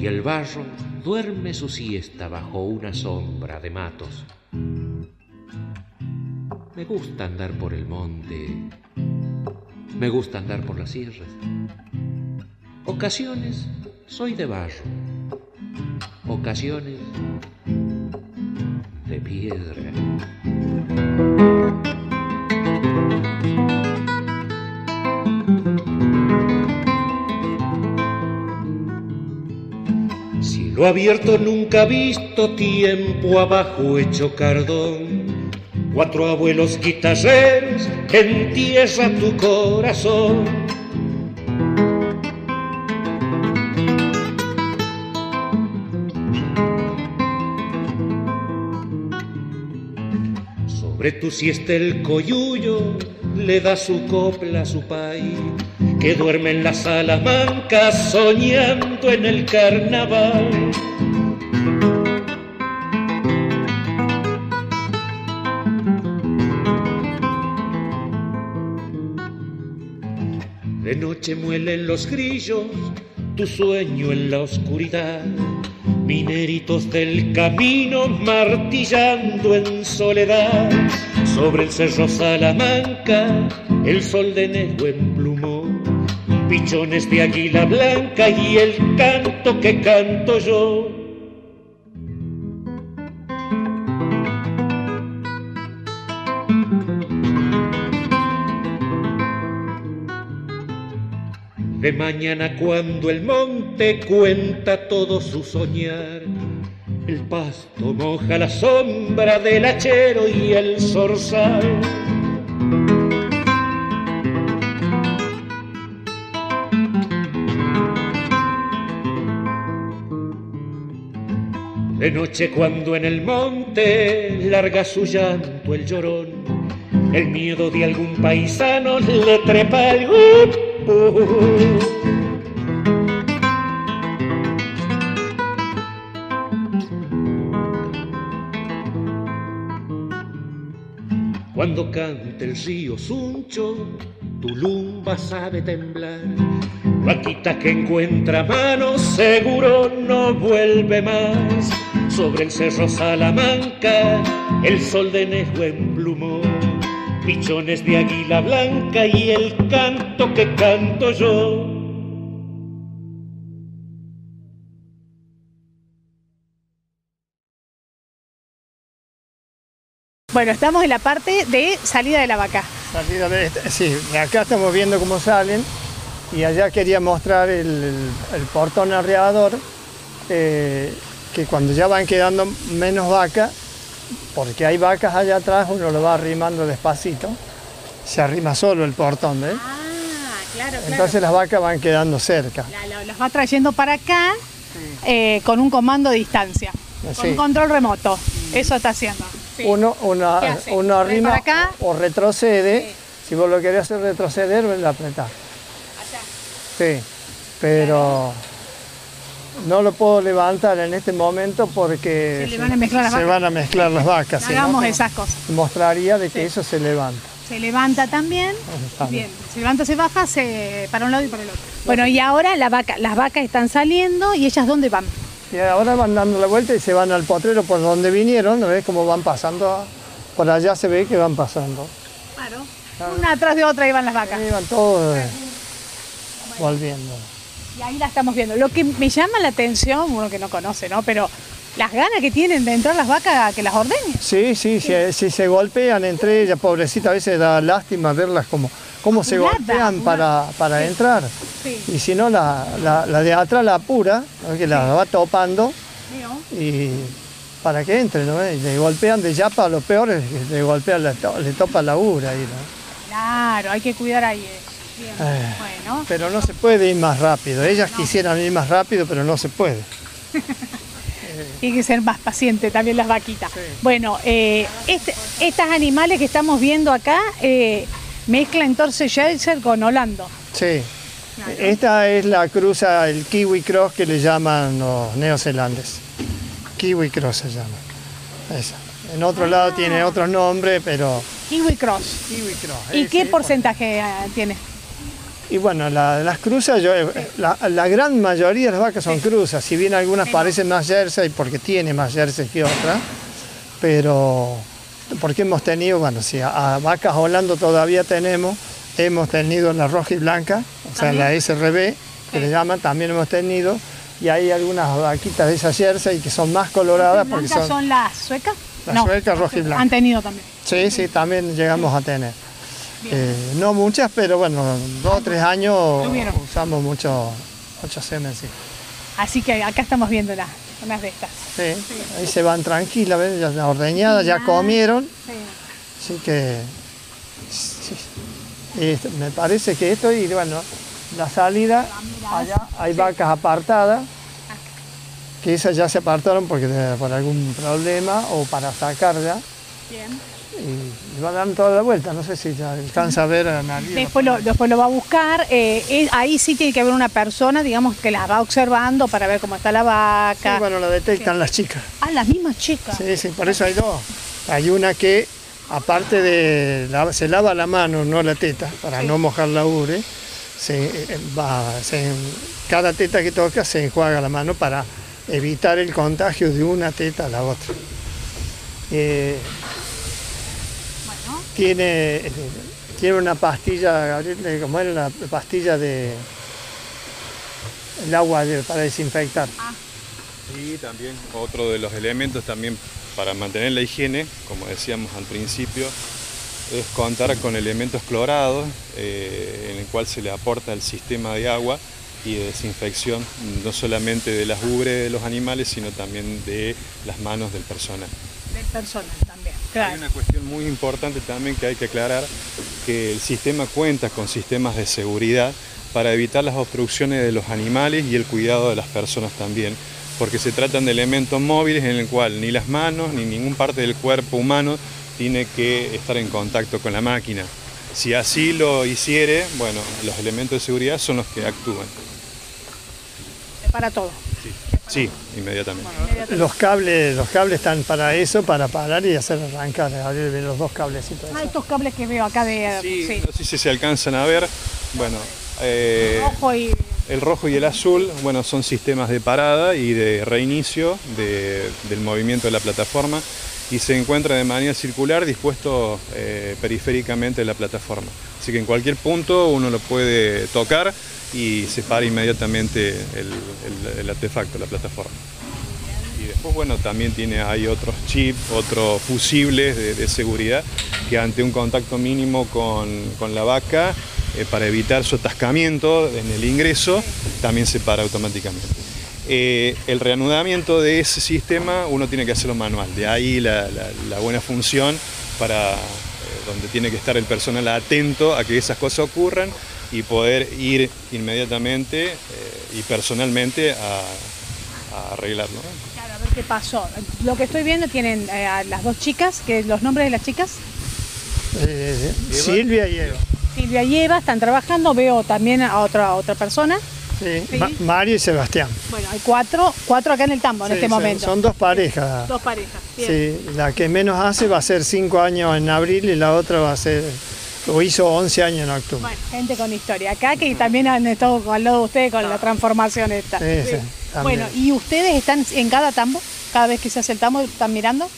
y el barro duerme su siesta bajo una sombra de matos. Me gusta andar por el monte, me gusta andar por las sierras. Ocasiones soy de barro, ocasiones de piedra. Cielo abierto nunca visto, tiempo abajo hecho cardón. Cuatro abuelos guitarreros entierra tu corazón. Sobre tu siesta el coyuyo le da su copla a su país, que duerme en la salamanca soñando en el carnaval. De noche muelen los grillos tu sueño en la oscuridad. Mineritos del camino martillando en soledad. Sobre el cerro Salamanca el sol de negro emplumó. Pichones de águila blanca y el canto que canto yo. De mañana cuando el monte cuenta todo su soñar, el pasto moja la sombra del hachero y el zorzal. De noche cuando en el monte larga su llanto el llorón, el miedo de algún paisano le trepa el gupu. Cuando cante el río Suncho, tu lumba sabe temblar. Vaquita que encuentra manos, seguro no vuelve más. Sobre el cerro Salamanca, el sol de Nejo emplumó. Pichones de águila blanca y el canto que canto yo. Bueno, estamos en la parte de salida de la vaca. Salida de este- sí, acá estamos viendo cómo salen y allá quería mostrar el portón arreador, eh, que cuando ya van quedando menos vacas, porque hay vacas allá atrás, uno lo va arrimando despacito, se arrima solo el portón, ¿ves? Ah, claro, Entonces las vacas van quedando cerca. Los va trayendo para acá eh, con un comando de distancia, con Sí. un control remoto. Eso está haciendo. Sí. Uno, uno ¿Trae arrima acá? o retrocede Si vos lo querés hacer retroceder, la apretás. Sí, pero no lo puedo levantar en este momento porque se, van a mezclar las se vacas. van a mezclar las vacas. No hagamos esas cosas. Mostraría de que eso se levanta. Se levanta también. Bien, se levanta, se baja, se para un lado y para el otro. Bueno, y ahora la vaca, las vacas están saliendo y ellas dónde van? Y ahora van dando la vuelta y se van al potrero por donde vinieron, ¿no ves cómo van pasando? Por allá se ve que van pasando. Claro. Una atrás de otra iban las vacas. Van todos eh, volviendo. Y ahí la estamos viendo. Lo que me llama la atención, uno que no conoce, ¿no? Pero las ganas que tienen de entrar las vacas a que las ordenen. Sí, sí, sí. Si, se golpean entre ellas, pobrecita, a veces da lástima verlas como, cómo se golpean una- para, para entrar. Sí. Y si no, la, la- la de atrás la apura, ¿no? que la va topando y para que entre, ¿no? Y le golpean de yapa, lo peor es que le golpean, le, to- le topa la ura ahí, ¿no? Claro, hay que cuidar ahí eso. Bien. Eh. Bueno, Pero no se puede ir más rápido. Ellas quisieran ir más rápido, pero no se puede. tiene que ser más paciente también las vaquitas. Bueno, eh, este- estas animales que estamos viendo acá eh, mezcla entonces Jersey con Holando. Sí. Esta es la cruza, el kiwi cross que le llaman los neozelandeses. Kiwi cross se llama. Esa. En otro lado tiene otro nombre, pero Kiwi Cross. kiwi cross. ¿Y ese, qué porcentaje eh, tiene? Y bueno, la- las cruzas, yo, eh, la, la gran mayoría de las vacas son cruzas, si bien algunas parecen más jersey porque tiene más jersey que otras, pero porque hemos tenido, bueno, si a, a vacas Holando todavía tenemos, hemos tenido la roja y blanca, o sea, la SRB, que le llaman, también hemos tenido, y hay algunas vaquitas de esa jersey que son más coloradas porque ¿Blancas son... son las suecas? Las suecas, roja y blanca. Han tenido también. Sí, sí, también llegamos a tener. Eh, no muchas, pero bueno, dos o tres años Tuvieron. usamos mucho, mucho semen, sí. Así que acá estamos viendo una- unas de estas. Sí, Ahí se van tranquilas, ¿ves? ya ordeñadas, ya comieron, así que sí. Y esto- me parece que esto y bueno, la salida, allá hay vacas apartadas, que esas ya se apartaron porque por algún problema o para sacar ya. Bien. Y va dando toda la vuelta, no sé si alcanza a ver a nadie. Después lo, después lo va a buscar. eh, eh, ahí sí tiene que haber una persona, digamos, que las va observando para ver cómo está la Sí, vaca. bueno, lo detectan las chicas. Ah, las mismas chicas. Sí, sí, por eso hay dos. Hay una que, aparte de, la- se lava la mano, no la teta, para no mojar la ubre, se, eh, va, se- cada teta que toca se enjuaga la mano para evitar el contagio de una teta a la otra. Eh, tiene, tiene una pastilla, Gabriel, ¿cómo era la pastilla de el agua de- para desinfectar? Y también otro de los elementos también para mantener la higiene, como decíamos al principio, es contar con elementos clorados eh, en el cual se le aporta el sistema de agua y de desinfección, no solamente de las ubres de los animales, sino también de las manos del personal. Del personal también. Hay una cuestión muy importante también que hay que aclarar, que el sistema cuenta con sistemas de seguridad para evitar las obstrucciones de los animales y el cuidado de las personas también, porque se tratan de elementos móviles en el cual ni las manos ni ningún parte del cuerpo humano tiene que estar en contacto con la máquina. Si así lo hiciere, bueno, los elementos de seguridad son los que actúan. Para todo. Sí, inmediatamente. Los cables, los cables están para eso, para parar y hacer arrancar, ve los dos cablecitos. Ah, estos cables que veo acá de. Sí, sí, no sé si se alcanzan a ver. Bueno, eh, rojo y. El rojo y el azul, bueno, son sistemas de parada y de reinicio de- del movimiento de la plataforma y se encuentra de manera circular dispuesto eh, periféricamente de la plataforma. Así que en cualquier punto uno lo puede tocar y se para inmediatamente el, artefacto, la plataforma. Y después, bueno, también tiene, hay otros chips, otros fusibles de, seguridad que ante un contacto mínimo con, con la vaca, eh, para evitar su atascamiento en el ingreso, también se para automáticamente. Eh, el reanudamiento de ese sistema uno tiene que hacerlo manual, de ahí la buena función para eh, donde tiene que estar el personal atento a que esas cosas ocurran y poder ir inmediatamente eh, y personalmente a, a arreglarlo. ¿no? Claro, a ver qué pasó. Lo que estoy viendo tienen eh, a las dos chicas, que los nombres de las chicas. Eh, Silvia y Eva. Silvia y Eva están trabajando, veo también a otra, a otra persona. Sí, Sí. Ma- Mario y Sebastián. Bueno, hay cuatro, cuatro acá en el tambo en Sí, este son- momento. Son dos parejas. Dos parejas. Bien. Sí, la que menos hace va a ser 5 años en abril y la otra va a ser, o hizo 11 años en octubre. Bueno, gente con historia. Acá que también han estado al lado de ustedes con la transformación esta. Sí, sí, también. Bueno, ¿y ustedes están en cada tambo? Cada vez que se hace el tambo, ¿están mirando?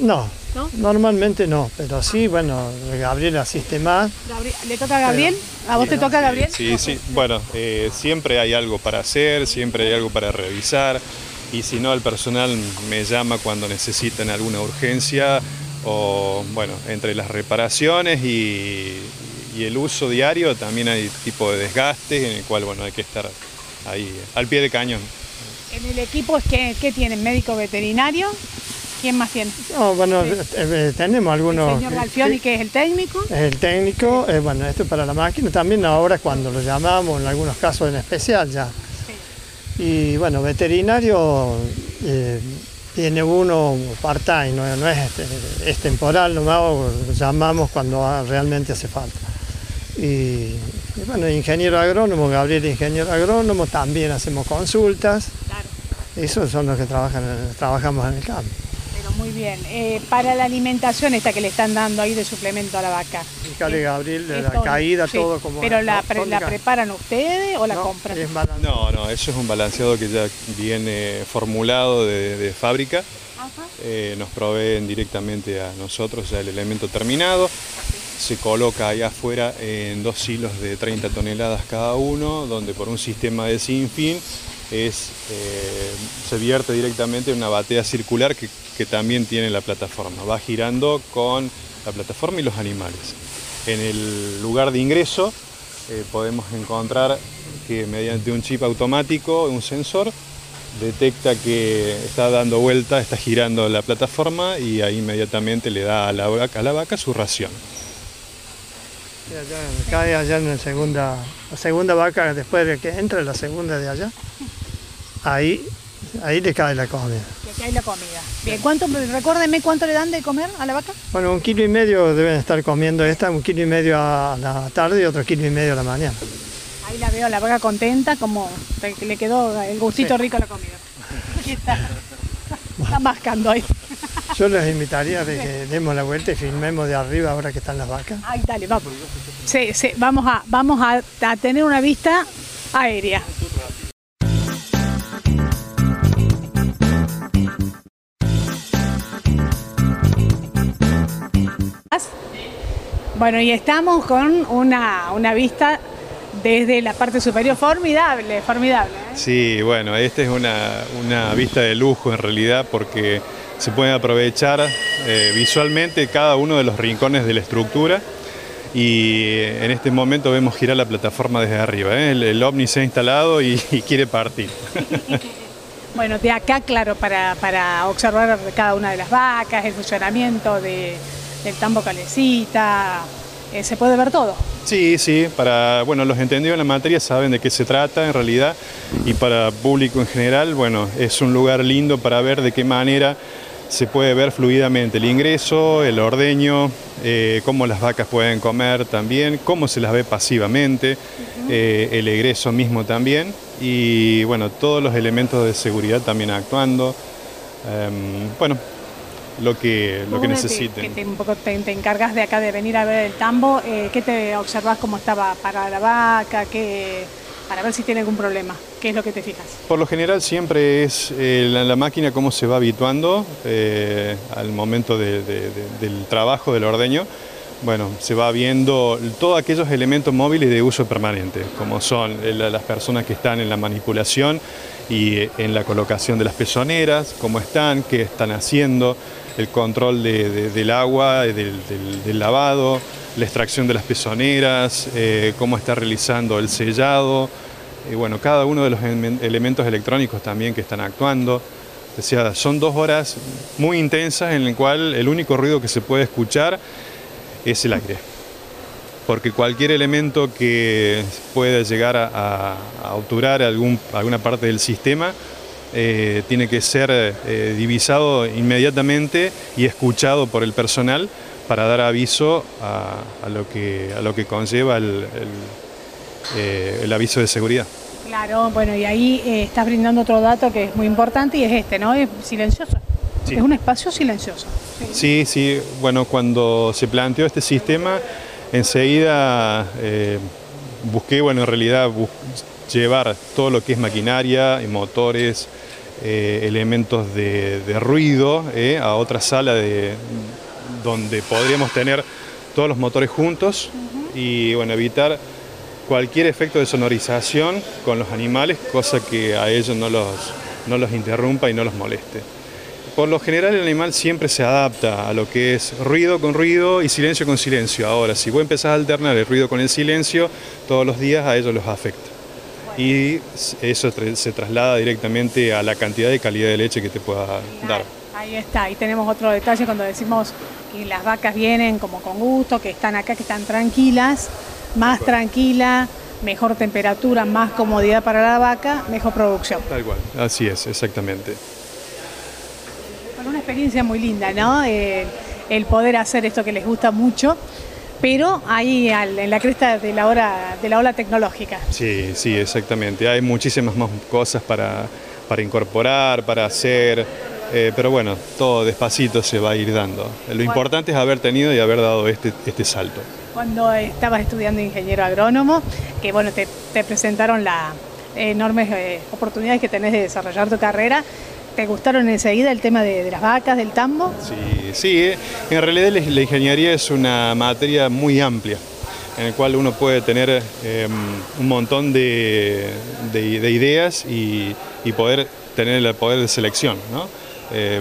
No, ¿No? normalmente no, pero sí, bueno, Gabriel asiste más. ¿Le toca a Gabriel? ¿A vos te toca Gabriel? Sí, sí. Bueno, eh, siempre hay algo para hacer, siempre hay algo para revisar. Y si no, el personal me llama cuando necesitan alguna urgencia o, bueno, entre las reparaciones y, y el uso diario también hay tipo de desgaste en el cual, bueno, hay que estar ahí al pie de cañón. En el equipo es que, ¿qué tienen? ¿Médico veterinario? ¿Quién más tiene? No, bueno, eh, eh, tenemos algunos. el señor que- Galfioni, que- que es el técnico. es el técnico, eh, bueno, esto es para la máquina, también ahora cuando lo llamamos, en algunos casos en especial ya. Y bueno, veterinario eh, tiene uno part-time, no, no es, este, es temporal, nomás llamamos cuando realmente hace falta. Y, y bueno, ingeniero agrónomo, Gabriel ingeniero agrónomo, también hacemos consultas, Claro, esos son los que trabajan, trabajamos en el campo. pero muy bien. Eh, para la alimentación esta que le están dando ahí de suplemento a la vaca. Fíjale Gabriel, de la caída, sí, todo como... ¿Pero la, pre- la preparan ustedes o la no, compran? es No, no, eso es un balanceado que ya viene formulado de, de fábrica. Ajá. Eh, nos proveen directamente a nosotros ya el elemento terminado. Se coloca ahí afuera en dos hilos de 30 toneladas cada uno, donde por un sistema de sinfín es, eh, se vierte directamente en una batea circular que, que también tiene la plataforma. Va girando con la plataforma y los animales. En el lugar de ingreso eh, podemos encontrar que mediante un chip automático, un sensor, detecta que está dando vuelta, está girando la plataforma y ahí inmediatamente le da a la vaca, a la vaca su ración. Sí, allá, cae allá en la segunda, la segunda vaca, después de que entra la segunda de allá, ahí, ahí le cae la comida. Aquí hay la comida. Bien, ¿cuánto, recuérdenme cuánto le dan de comer a la vaca. Bueno, un kilo y medio deben estar comiendo esta, un kilo y medio a la tarde y otro kilo y medio a la mañana. Ahí la veo, la vaca contenta, como le quedó el gustito rico a la comida. Aquí está. Está mascando ahí. Yo les invitaría de que demos la vuelta y filmemos de arriba ahora que están las vacas. Ay, dale, vamos. Sí, sí, vamos a, vamos a, a tener una vista aérea. Bueno, y estamos con una, una vista desde la parte superior formidable, formidable. ¿eh? Sí, bueno, esta es una, una vista de lujo en realidad porque se puede aprovechar eh, visualmente cada uno de los rincones de la estructura y en este momento vemos girar la plataforma desde arriba. ¿eh? El, el ovni se ha instalado y, y quiere partir. Bueno, de acá, claro, para, para observar cada una de las vacas, el funcionamiento de- del tambo calecita, eh, se puede ver todo. Sí, sí, para bueno, los entendidos en la materia saben de qué se trata en realidad y para público en general, bueno, es un lugar lindo para ver de qué manera se puede ver fluidamente el ingreso, el ordeño, eh, cómo las vacas pueden comer también, cómo se las ve pasivamente, eh, el egreso mismo también y bueno, todos los elementos de seguridad también actuando. Em, bueno, lo que, lo que Vos te- necesiten. Que te, un poco te, encargas de acá de venir a ver el tambo, eh, ¿qué te observas cómo estaba para la vaca? ¿Qué, para ver si tiene algún problema. ¿Qué es lo que te fijas? Por lo general siempre es eh, la, la máquina cómo se va habituando eh, al momento de- de- de- del trabajo, del ordeño. Bueno, se va viendo todos aquellos elementos móviles de uso permanente, como son eh, la- las personas que están en la manipulación y eh, en la colocación de las pezoneras, cómo están, qué están haciendo, el control de- de- del agua, del, lavado, la extracción de las pezoneras, eh, cómo está realizando el sellado, y bueno, cada uno de los elemen- elementos electrónicos también que están actuando. Sea, son dos horas muy intensas en el cual el único ruido que se puede escuchar es el aire. Porque cualquier elemento que pueda llegar a, a- obturar alguna parte del sistema eh, tiene que ser eh, divisado inmediatamente y escuchado por el personal para dar aviso a, lo, que, a lo que conlleva el, eh, el, aviso de seguridad. Claro, bueno, y ahí eh, estás brindando otro dato que es muy importante y es este, ¿no? Es silencioso. Es un espacio silencioso. Sí. sí, bueno, cuando se planteó este sistema, enseguida eh, busqué, bueno, en realidad llevar todo lo que es maquinaria y motores, elementos de, ruido a otra sala de, donde podríamos tener todos los motores juntos y bueno, evitar cualquier efecto de sonorización con los animales, cosa que a ellos no los, no los interrumpa y no los moleste. Por lo general el animal siempre se adapta a lo que es ruido con ruido y silencio con silencio. Ahora, si vos empezás a alternar el ruido con el silencio, todos los días a ellos los afecta. Y eso se traslada directamente a la cantidad de calidad de leche que te pueda dar. Ahí está, y tenemos otro detalle cuando decimos que las vacas vienen como con gusto, que están acá, que están tranquilas, más tranquila, mejor temperatura, más comodidad para la vaca, mejor producción. Tal cual, así es, exactamente. Bueno, una experiencia muy linda, ¿no? Eh, el poder hacer esto que les gusta mucho, pero ahí en la cresta de la, hora, de la ola tecnológica. Sí, sí, exactamente. Hay muchísimas más cosas para, para incorporar, para hacer eh, pero bueno, todo despacito se va a ir dando. Lo importante es haber tenido y haber dado este, este salto. Cuando estabas estudiando ingeniero agrónomo, que bueno, te, presentaron las enormes eh, oportunidades que tenés de desarrollar tu carrera, ¿Te gustaron enseguida el tema de, las vacas, del tambo? Sí, sí, eh. en realidad la, ingeniería es una materia muy amplia, en el cual uno puede tener em, un montón de, ideas y, poder tener el poder de selección. ¿no? eh,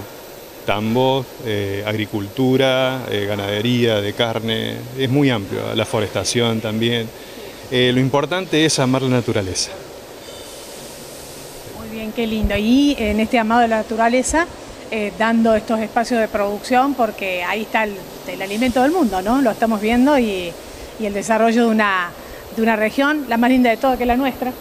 tambo, eh, agricultura, ganadería de carne, es muy amplio, la forestación también. Lo importante es amar la naturaleza. Bien, qué lindo. Y en este amado de la naturaleza, dando estos espacios de producción, porque ahí está el, alimento del mundo, ¿no? Lo estamos viendo y, el desarrollo de una, de una región, la más linda de todas, que es la nuestra.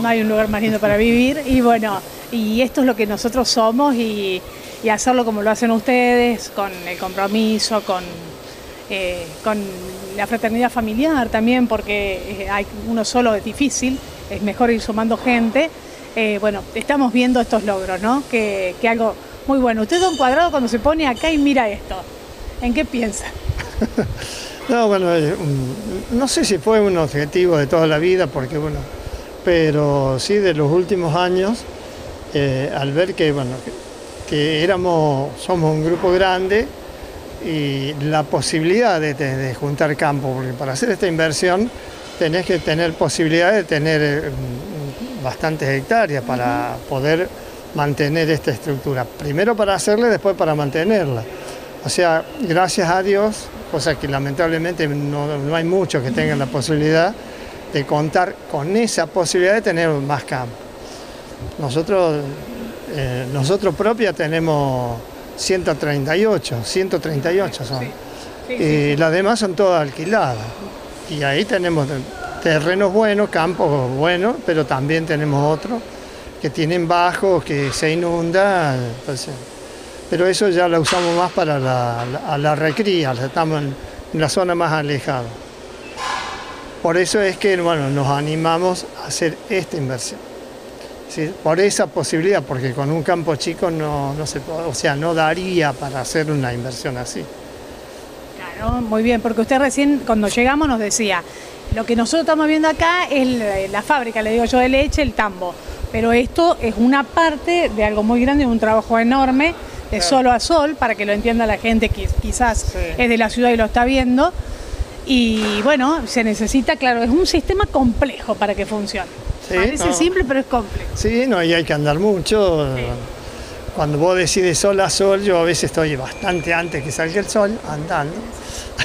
No hay un lugar más lindo para vivir y bueno, y esto es lo que nosotros somos y, hacerlo como lo hacen ustedes, con el compromiso, con, eh, con la fraternidad familiar también, porque eh, hay uno solo es difícil, es mejor ir sumando gente. Eh, bueno, estamos viendo estos logros, ¿no? Que, algo muy bueno. Usted, don Cuadrado, cuando se pone acá y mira esto, ¿en qué piensa? no, bueno, no sé si fue un objetivo de toda la vida, porque bueno, pero sí de los últimos años eh, al ver que, bueno, que, éramos, somos un grupo grande y la posibilidad de, juntar campo, porque para hacer esta inversión tenés que tener posibilidad de tener eh, bastantes hectáreas para poder mantener esta estructura. Primero para hacerla y después para mantenerla. O sea, gracias a Dios, cosa que lamentablemente no, no hay muchos que tengan la posibilidad de contar con esa posibilidad de tener más campo. Nosotros, eh, nosotros propia tenemos 138, 138 son. y las demás son todas alquiladas. Y ahí tenemos terrenos buenos, campos buenos, pero también tenemos otros que tienen bajos, que se inunda. pero eso ya lo usamos más para la, recría, estamos en, en la zona más alejada. Por eso es que bueno, nos animamos a hacer esta inversión por esa posibilidad, porque con un campo chico no, no se o sea, no daría para hacer una inversión así. Claro, muy bien, porque usted recién cuando llegamos nos decía, lo que nosotros estamos viendo acá es la fábrica, le digo yo, de leche, el tambo, pero esto es una parte de algo muy grande, un trabajo enorme, de solo a sol, para que lo entienda la gente que quizás es de la ciudad y lo está viendo. Y bueno, se necesita, claro, es un sistema complejo para que funcione. Parece simple, pero es complejo. Sí, no, y hay que andar mucho. Cuando vos decides sol a sol, yo a veces estoy bastante antes que salga el sol andando.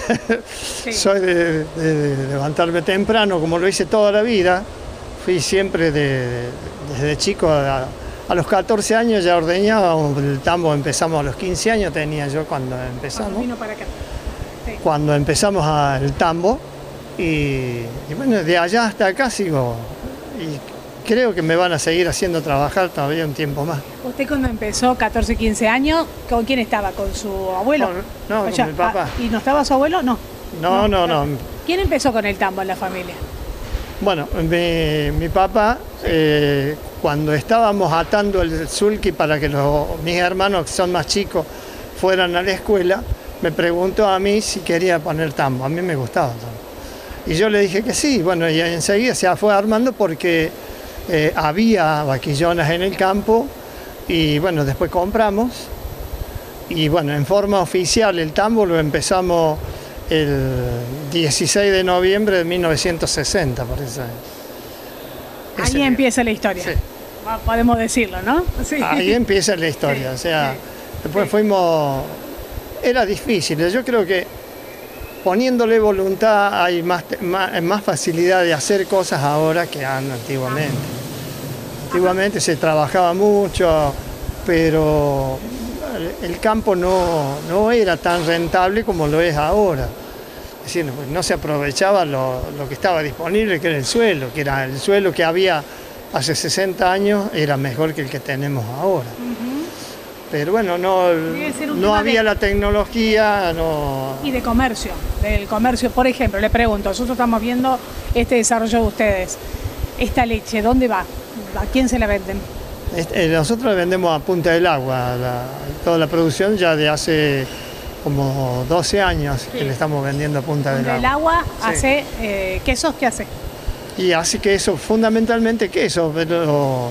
Soy de, levantarme temprano, como lo hice toda la vida. Fui siempre desde chico, a, los 14 años ya ordeñaba, el tambo empezamos a los 15 años, tenía yo cuando empezamos. Cuando empezamos el tambo, y, y bueno, de allá hasta acá sigo creo que me van a seguir haciendo trabajar todavía un tiempo más. ¿Usted cuando empezó, 14, 15 años, con quién estaba? ¿Con su abuelo? No, no, con mi papá. ah, ¿Y no estaba su abuelo? No. No, no, no. ¿Quién empezó con el tambo en la familia? Bueno, mi, mi papá, eh, cuando estábamos atando el sulky para que los, mis hermanos, que son más chicos, fueran a la escuela, me preguntó a mí si quería poner tambo. A mí me gustaba el tambo. Y yo le dije que sí. Bueno, y enseguida se fue armando porque eh, había vaquillonas en el campo y bueno, después compramos. Y bueno, en forma oficial el tambo lo empezamos el 16 de noviembre de 1960, por eso. Ahí día. empieza la historia. Sí. Podemos decirlo, ¿no? Sí. Ahí empieza la historia. O sea, después fuimos. Era difícil. Yo creo que poniéndole voluntad hay más, más, más facilidad de hacer cosas ahora que antiguamente. Antiguamente se trabajaba mucho, pero el campo no, no era tan rentable como lo es ahora. Es decir, no se aprovechaba lo, lo que estaba disponible, que era el suelo, que era el suelo que había hace 60 años, era mejor que el que tenemos ahora. Pero bueno, no, no había de- la tecnología, no... Y de comercio, del comercio, por ejemplo, le pregunto, nosotros estamos viendo este desarrollo de ustedes. Esta leche, ¿dónde va? ¿A quién se la venden? Este, eh, Nosotros vendemos a punta del agua la- toda la producción ya de hace como 12 años que le estamos vendiendo a punta del El agua. agua Sí. hace eh, quesos, ¿qué hace? Y así que eso, fundamentalmente queso, pero,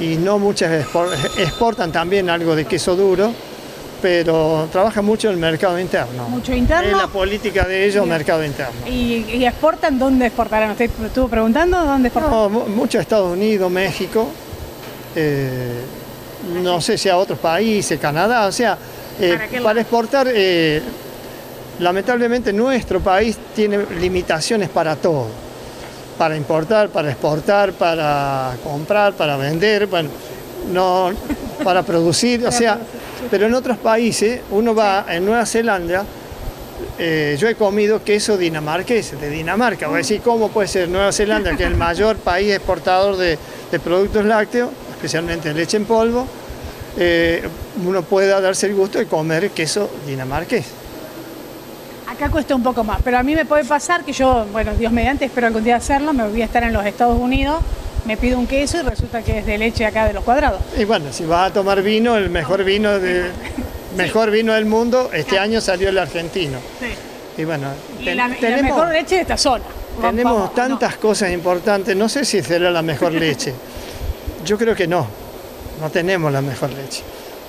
y no muchas expor- exportan también algo de queso duro, pero trabaja mucho el mercado interno. Mucho interno. Es la política de ellos, Bien. mercado interno. ¿Y, y exportan? ¿Dónde exportarán? ¿Usted estuvo preguntando dónde exportan? No, mu- mucho a Estados Unidos, México, eh, no sé si a otros países, Canadá, o sea, eh, para exportar, eh, lamentablemente nuestro país tiene limitaciones para todo, para importar, para exportar, para comprar, para vender, bueno, no, para producir, o sea, pero en otros países, uno va en Nueva Zelanda, eh, yo he comido queso dinamarqués, de Dinamarca. Voy a decir, ¿cómo puede ser Nueva Zelanda, que es el mayor país exportador de, de productos lácteos, especialmente leche en polvo? eh, uno pueda darse el gusto de comer queso dinamarqués. Acá cuesta un poco más, pero a mí me puede pasar que yo, bueno, Dios mediante, espero algún día hacerlo, me voy a estar en los Estados Unidos, me pido un queso y resulta que es de leche acá de los cuadrados. Y bueno, si vas a tomar vino, el mejor vino, de, mejor vino del mundo, este año salió el argentino. Y bueno, Y ten- la, y la tenemos- mejor leche de esta zona. Tenemos Vamos, tantas cosas importantes, no sé si será la mejor leche. Yo creo que no, no tenemos la mejor leche.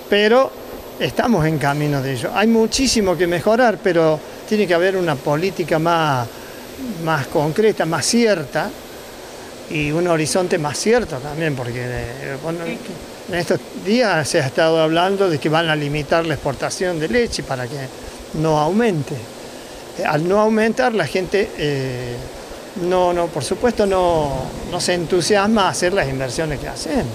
Pero estamos en camino de ello. Hay muchísimo que mejorar, pero tiene que haber una política más, más concreta, más cierta y un horizonte más cierto también, porque eh, bueno, en estos días se ha estado hablando de que van a limitar la exportación de leche para que no aumente. Eh, Al no aumentar, la gente eh, no, no, por supuesto, no, no se entusiasma a hacer las inversiones que hacemos.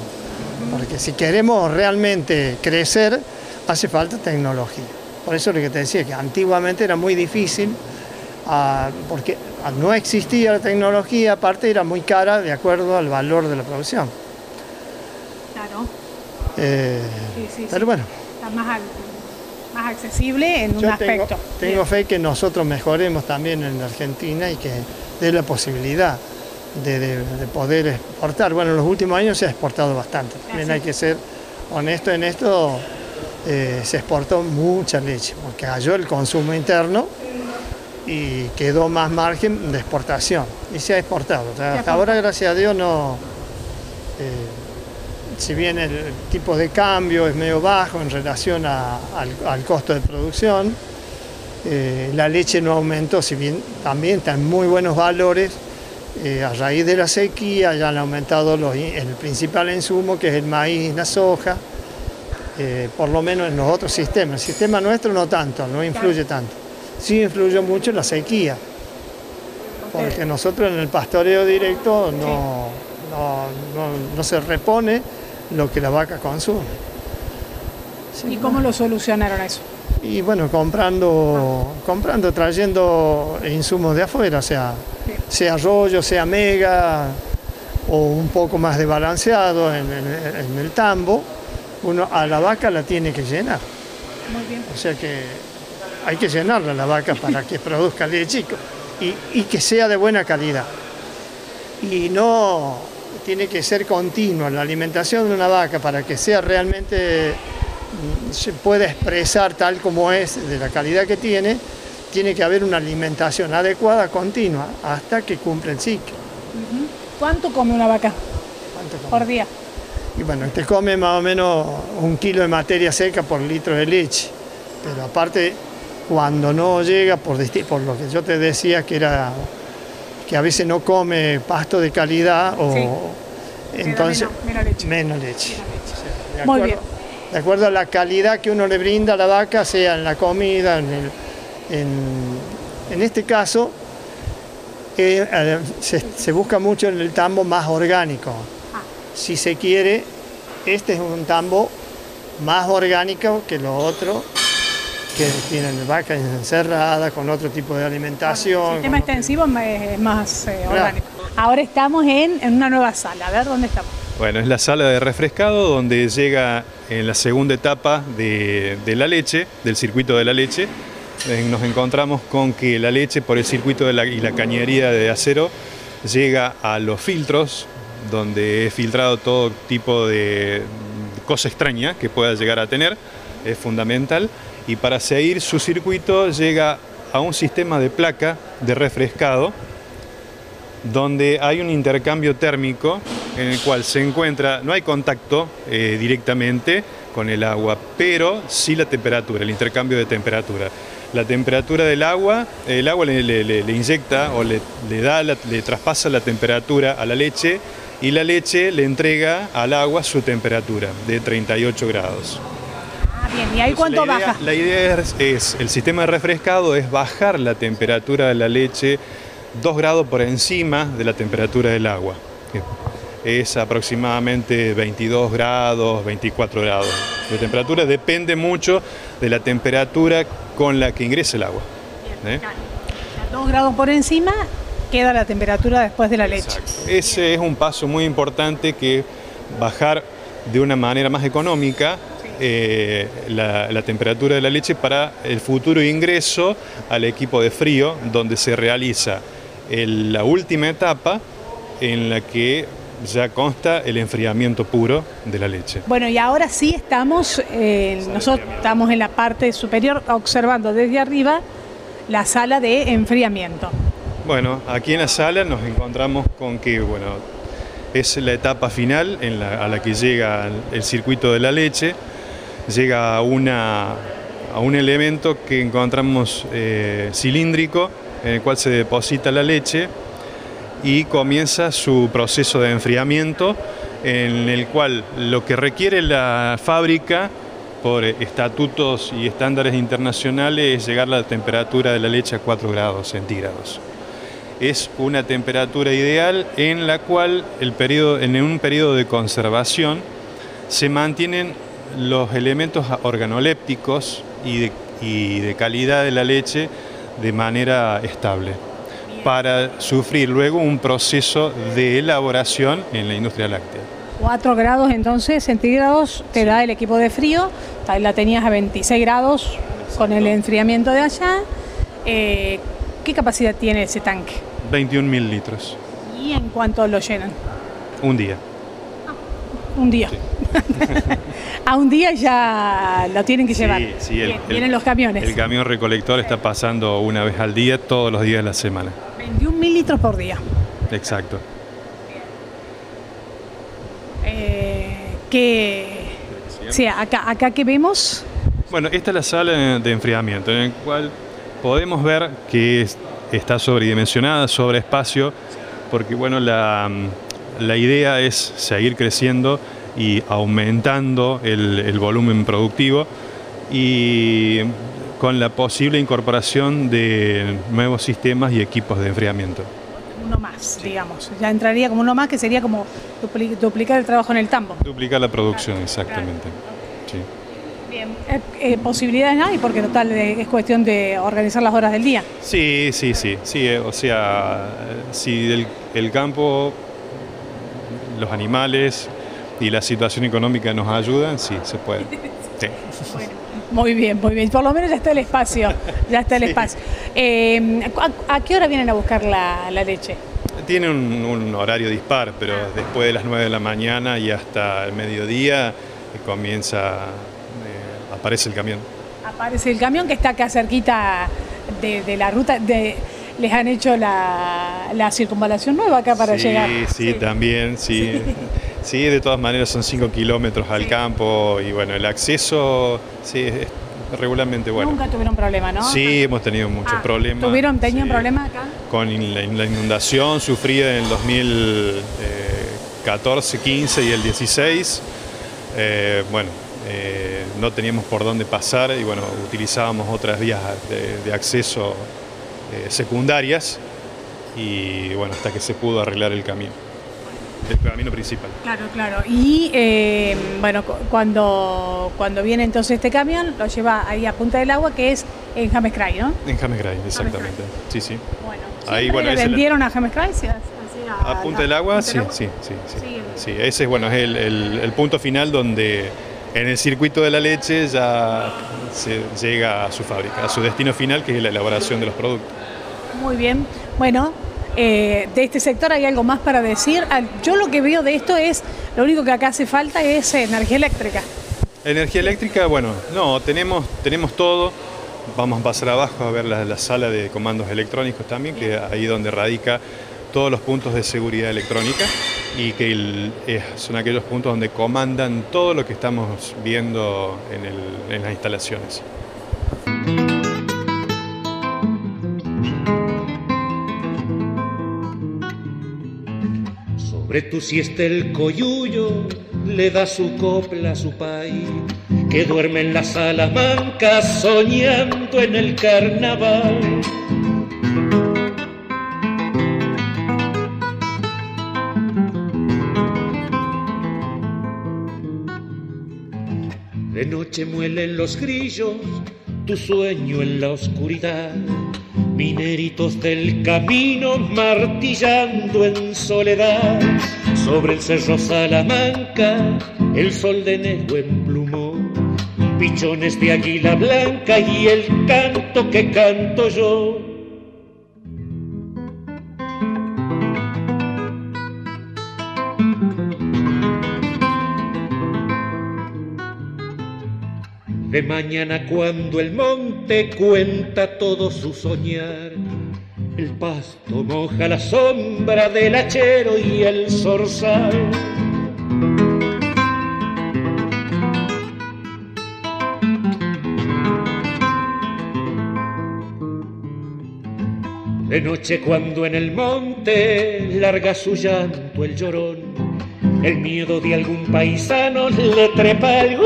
Porque si queremos realmente crecer, hace falta tecnología. Por eso lo que te decía, que antiguamente era muy difícil, ah, porque no existía la tecnología, aparte era muy cara de acuerdo al valor de la producción. Claro, Eh, sí, sí, sí. pero bueno, Está más, ac- más accesible en un tengo, aspecto. tengo fe que nosotros mejoremos también en Argentina y que dé la posibilidad de, de- de poder exportar. Bueno, en los últimos años se ha exportado bastante. También hay que ser honesto en esto. Eh, se exportó mucha leche porque cayó el consumo interno y quedó más margen de exportación y se ha exportado. O sea, hasta ahora, gracias a Dios, no. eh, si bien el tipo de cambio es medio bajo en relación a- al, al costo de producción, eh, la leche no aumentó, si bien también está en muy buenos valores. eh, a raíz de la sequía ya han aumentado los el principal insumo, que es el maíz y la soja, eh, por lo menos en los otros sistemas. El sistema nuestro no tanto, no influye tanto. Sí influyó mucho la sequía, porque nosotros en el pastoreo directo no, no, no- no se repone lo que la vaca consume. ¿Y cómo lo solucionaron eso? Y bueno, comprando, comprando, trayendo insumos de afuera, sea, sea rollo, sea mega, o un poco más de balanceado en, en- en el tambo, uno a la vaca la tiene que llenar. Muy bien. O sea que hay que llenarla la vaca para que produzca leche y, y- y que sea de buena calidad. Y no tiene que ser continua la alimentación de una vaca para que sea realmente mm, se pueda expresar tal como es, de la calidad que tiene, tiene que haber una alimentación adecuada, continua, hasta que cumpla el ciclo. ¿Cuánto come una vaca ¿Cuánto come? por día? Y bueno, te come más o menos un kilo de materia seca por litro de leche. Pero aparte, cuando no llega, por, lo que yo te decía, que era que a veces no come pasto de calidad o Sí. entonces menos- leche. menos leche. O sea, de Muy acuerdo- bien. De acuerdo a la calidad que uno le brinda a la vaca, sea en la comida, en, el- en- en este caso, eh, eh, se, se busca mucho en el tambo más orgánico. Si se quiere, este es un tambo más orgánico que lo otro, que tienen vacas encerradas con otro tipo de alimentación. El sistema extensivo es más eh, Claro. orgánico. Ahora estamos en, en una nueva sala. A ver dónde estamos. Bueno, es la sala de refrescado donde llega en la segunda etapa de, de la leche, del circuito de la leche. Eh, Nos encontramos con que la leche por el circuito de la, y la cañería de acero llega a los filtros, donde es filtrado todo tipo de cosa extraña que pueda llegar a tener, es fundamental. Y para seguir su circuito llega a un sistema de placa de refrescado donde hay un intercambio térmico en el cual se encuentra, no hay contacto eh, directamente con el agua, pero sí la temperatura, el intercambio de temperatura. La temperatura del agua, el agua le, inyecta o le, da, le traspasa la temperatura a la leche y la leche le entrega al agua su temperatura de 38 grados. Ah, bien. ¿Y ahí Entonces, cuánto la idea, baja? La idea es, es- el sistema de refrescado es bajar la temperatura de la leche 2 grados por encima de la temperatura del agua. Es aproximadamente 22 grados, 24 grados de temperatura. Depende mucho de la temperatura con la que ingresa el agua. ¿eh? A dos grados por encima queda la temperatura después de la leche. Ese es un paso muy importante que bajar de una manera más económica eh, la, la temperatura de la leche para el futuro ingreso al equipo de frío, donde se realiza el- la última etapa en la que ya consta el enfriamiento puro de la leche. Bueno, y ahora sí estamos, eh, nosotros estamos en la parte superior observando desde arriba la sala de enfriamiento. Bueno, aquí en la sala nos encontramos con que, bueno, es la etapa final a la que llega el circuito de la leche, llega a, una, a un elemento que encontramos eh, cilíndrico en el cual se deposita la leche y comienza su proceso de enfriamiento en el cual lo que requiere la fábrica por estatutos y estándares internacionales es llegar a la temperatura de la leche a 4 grados centígrados es una temperatura ideal en la cual el periodo, en un periodo de conservación se mantienen los elementos organolépticos y de, y de calidad de la leche de manera estable para sufrir luego un proceso de elaboración en la industria láctea. 4 grados entonces centígrados te da el equipo de frío, ahí la tenías a 26 grados con el enfriamiento de allá. Eh, ¿Qué capacidad tiene ese tanque? 21 mil litros, ¿Y en cuánto lo llenan? un día. Un día. a un día ya lo tienen que llevar. Sí, sí, el- Bien, el- Vienen los camiones. El camión recolector está pasando una vez al día, todos los días de la semana. 21 mil litros por día. Exacto. Eh, que, sí, acá, acá que vemos, Bueno, esta es la sala de enfriamiento, en el cual podemos ver que es- está sobredimensionada, sobre espacio, porque bueno, la, la idea es seguir creciendo y aumentando el, el volumen productivo y con la posible incorporación de nuevos sistemas y equipos de enfriamiento. uno más, digamos. Ya entraría como uno más, que sería como dupli- duplicar el trabajo en el tambo. Duplicar la producción, exactamente. Sí. Bien. Eh, eh, posibilidades hay, porque total eh, es cuestión de organizar las horas del día. Sí, sí, sí, sí, eh, o sea, eh, si el, el campo los animales y la situación económica nos ayudan, sí, se puede. Sí. Muy bien, muy bien. Por lo menos ya está el espacio. Ya está el espacio. Eh, ¿a, qué hora vienen a buscar la, leche? Tiene un, horario dispar, pero ah. después de las 9 de la mañana y hasta el mediodía eh, comienza, aparece el camión. Aparece el camión que está acá cerquita de, la ruta. De, ¿Les han hecho la, circunvalación nueva acá para llegar? Sí, sí, también, sí. Sí, de todas maneras son 5 kilómetros al campo y bueno, el acceso sí, es regularmente bueno. Nunca tuvieron problema, ¿no? Sí, hemos tenido muchos ah, problemas. ¿Tuvieron, tenían problemas acá? Con la, inundación sufrida en el 2014, 15 y el 16. Eh, bueno, eh, no teníamos por dónde pasar y bueno, utilizábamos otras vías de, acceso eh, secundarias y bueno, hasta que se pudo arreglar el camino el camino principal. Claro, claro. Y eh, bueno, cuando, cuando viene entonces este camión, lo lleva ahí a Punta del Agua, que es en James Cray, ¿no? En James Cray, exactamente. Sí, sí. Bueno, ahí, bueno, le vendieron a James Cray? a, Punta del Agua, sí, sí, sí, sí, sí. ese es, bueno, es el, el, punto final donde en el circuito de la leche ya se llega a su fábrica, a su destino final, que es la elaboración de los productos. Muy bien. Bueno, eh, de este sector hay algo más para decir. Yo lo que veo de esto es, lo único que acá hace falta es energía eléctrica. Energía eléctrica, bueno, no, tenemos, tenemos todo. Vamos a pasar abajo a ver la, sala de comandos electrónicos también, que ahí donde radica todos los puntos de seguridad electrónica y que son aquellos puntos donde comandan todo lo que estamos viendo en las instalaciones. tu siesta el coyuyo le da su copla a su país, que duerme en la salamanca soñando en el carnaval. Noche muelen los grillos tu sueño en la oscuridad mineritos del camino martillando en soledad. Sobre el cerro Salamanca, el sol de negro emplumó, pichones de águila blanca y el canto que canto yo. De mañana cuando el monte cuenta todo su soñar. El pasto moja la sombra del hachero y el zorzal. De noche cuando en el monte larga su llanto el llorón, el miedo de algún paisano le trepa el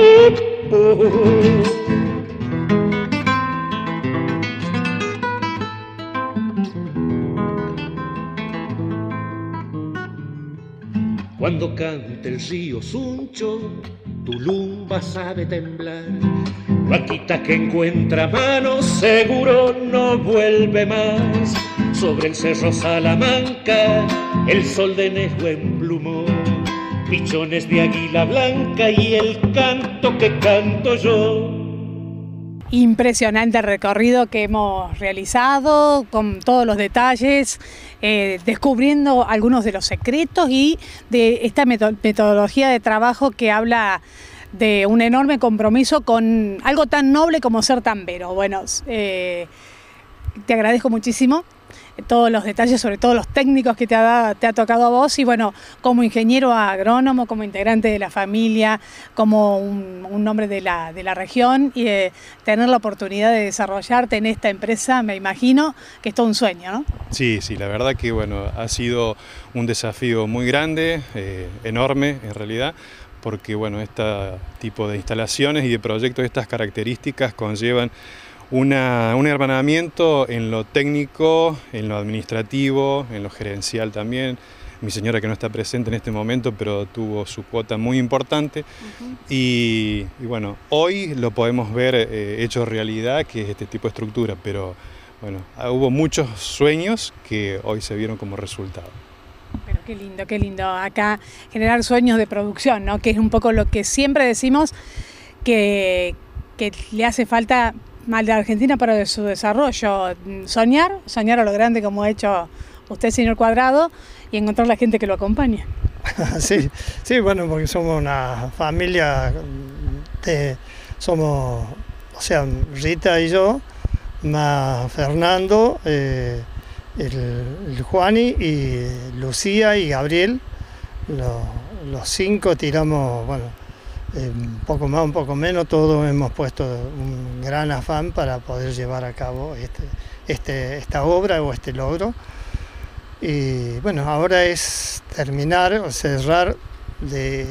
cuando cante el río Suncho, tu lumba sabe temblar. Vaquita que encuentra manos, seguro no vuelve más. Sobre el cerro Salamanca, el sol de Nejo emplumó pichones de águila blanca y el canto que canto yo. Impresionante recorrido que hemos realizado con todos los detalles, eh, descubriendo algunos de los secretos y de esta metodología de trabajo que habla de un enorme compromiso con algo tan noble como ser tambero. Bueno, eh, te agradezco muchísimo todos los detalles, sobre todo los técnicos que te ha, te ha tocado a vos y bueno, como ingeniero agrónomo, como integrante de la familia, como un, un hombre de la, de la región y eh, tener la oportunidad de desarrollarte en esta empresa, me imagino que es todo un sueño, ¿no? Sí, sí, la verdad que bueno, ha sido un desafío muy grande, eh, enorme en realidad, porque bueno, este tipo de instalaciones y de proyectos de estas características conllevan un hermanamiento en lo técnico, en lo administrativo, en lo gerencial también. Mi señora que no está presente en este momento, pero tuvo su cuota muy importante. y, bueno, hoy lo podemos ver eh, hecho realidad, que es este tipo de estructura, pero bueno, hubo muchos sueños que hoy se vieron como resultado. Qué lindo, qué lindo. Acá generar sueños de producción, ¿no? Que es un poco lo que siempre decimos que, que le hace falta a la Argentina para su desarrollo. Soñar, soñar a lo grande como ha hecho usted, señor Cuadrado, y encontrar la gente que lo acompaña. sí, sí, bueno, porque somos una familia de, somos, o sea, Rita y yo, más Fernando, eh, el, Juani y Lucía y Gabriel, los, cinco tiramos, bueno, eh, un poco más, un poco menos, todos hemos puesto un gran afán para poder llevar a cabo este, este, esta obra o este logro. Y bueno, ahora es terminar o cerrar de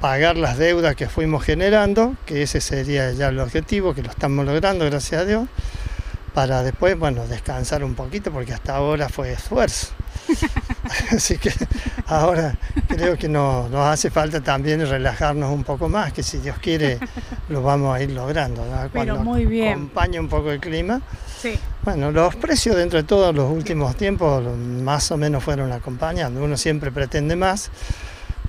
pagar las deudas que fuimos generando, que ese sería ya el objetivo, que lo estamos logrando, gracias a Dios, para después, bueno, descansar un poquito, porque hasta ahora fue esfuerzo. Así que ahora creo que nos, hace falta también relajarnos un poco más, que si Dios quiere lo vamos a ir logrando. Cuando muy bien. acompañe un poco el clima. Bueno, los precios dentro de todos los últimos tiempos más o menos fueron acompañando. Uno siempre pretende más,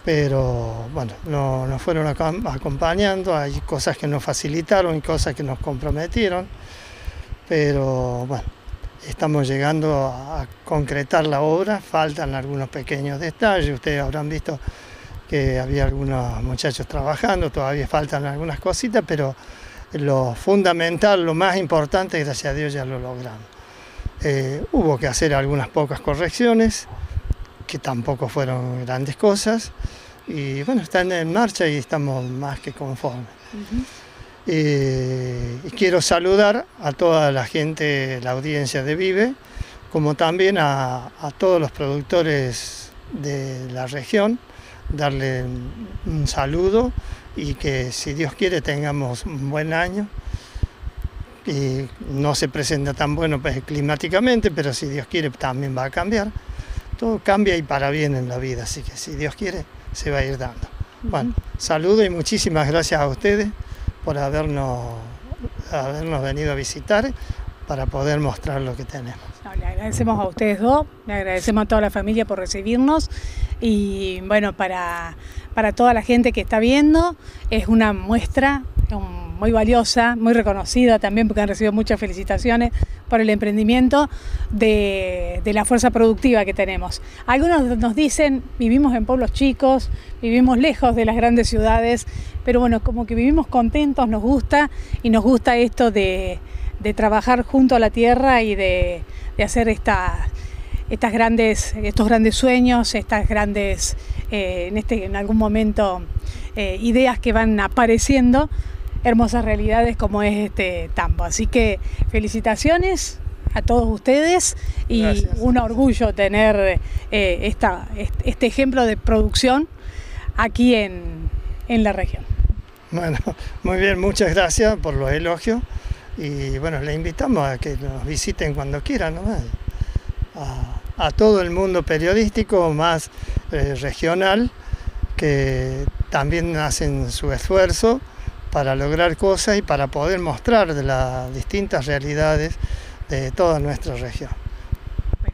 pero bueno, no nos fueron acompañando. Hay cosas que nos facilitaron y cosas que nos comprometieron, pero bueno, estamos llegando a concretar la obra. Faltan algunos pequeños detalles. Ustedes habrán visto que había algunos muchachos trabajando, todavía faltan algunas cositas, pero lo fundamental, lo más importante, gracias a Dios ya lo logramos. Eh, hubo que hacer algunas pocas correcciones, que tampoco fueron grandes cosas, y bueno, están en marcha y estamos más que conformes. Eh, y quiero saludar a toda la gente, la audiencia de Vive, como también a, a todos los productores de la región, darle un saludo y que si Dios quiere tengamos un buen año. Y no se presenta tan bueno pues, climáticamente, pero si Dios quiere también va a cambiar. Todo cambia y para bien en la vida, así que si Dios quiere se va a ir dando. Bueno, saludo y muchísimas gracias a ustedes por habernos, habernos venido a visitar para poder mostrar lo que tenemos. le agradecemos a ustedes dos, le agradecemos a toda la familia por recibirnos y bueno, para para toda la gente que está viendo. Es una muestra muy valiosa, muy reconocida también porque han recibido muchas felicitaciones por el emprendimiento de, la fuerza productiva que tenemos. Algunos nos dicen, vivimos en pueblos chicos, vivimos lejos de las grandes ciudades, pero bueno, como que vivimos contentos, nos gusta y nos gusta esto de, trabajar junto a la tierra y de, hacer esta, estas grandes, estos grandes sueños, estas grandes eh, en, este, en algún momento eh, ideas que van apareciendo, hermosas realidades como es este tambo. Así que felicitaciones a todos ustedes y un orgullo tener eh, esta, este ejemplo de producción aquí en, la región. Bueno, muy bien, muchas gracias por los elogios y bueno, le invitamos a que nos visiten cuando quieran, a todo el mundo periodístico, más eh, regional, que también hacen su esfuerzo para lograr cosas y para poder mostrar de las distintas realidades de toda nuestra región.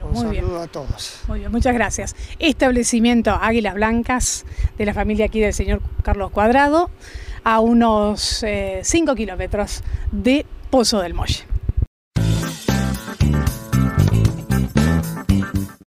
Un saludo a todos. Muy bien, muchas gracias. Establecimiento Águilas Blancas de la familia aquí del señor Carlos Cuadrado, a unos 5 eh, kilómetros de Pozo del Molle.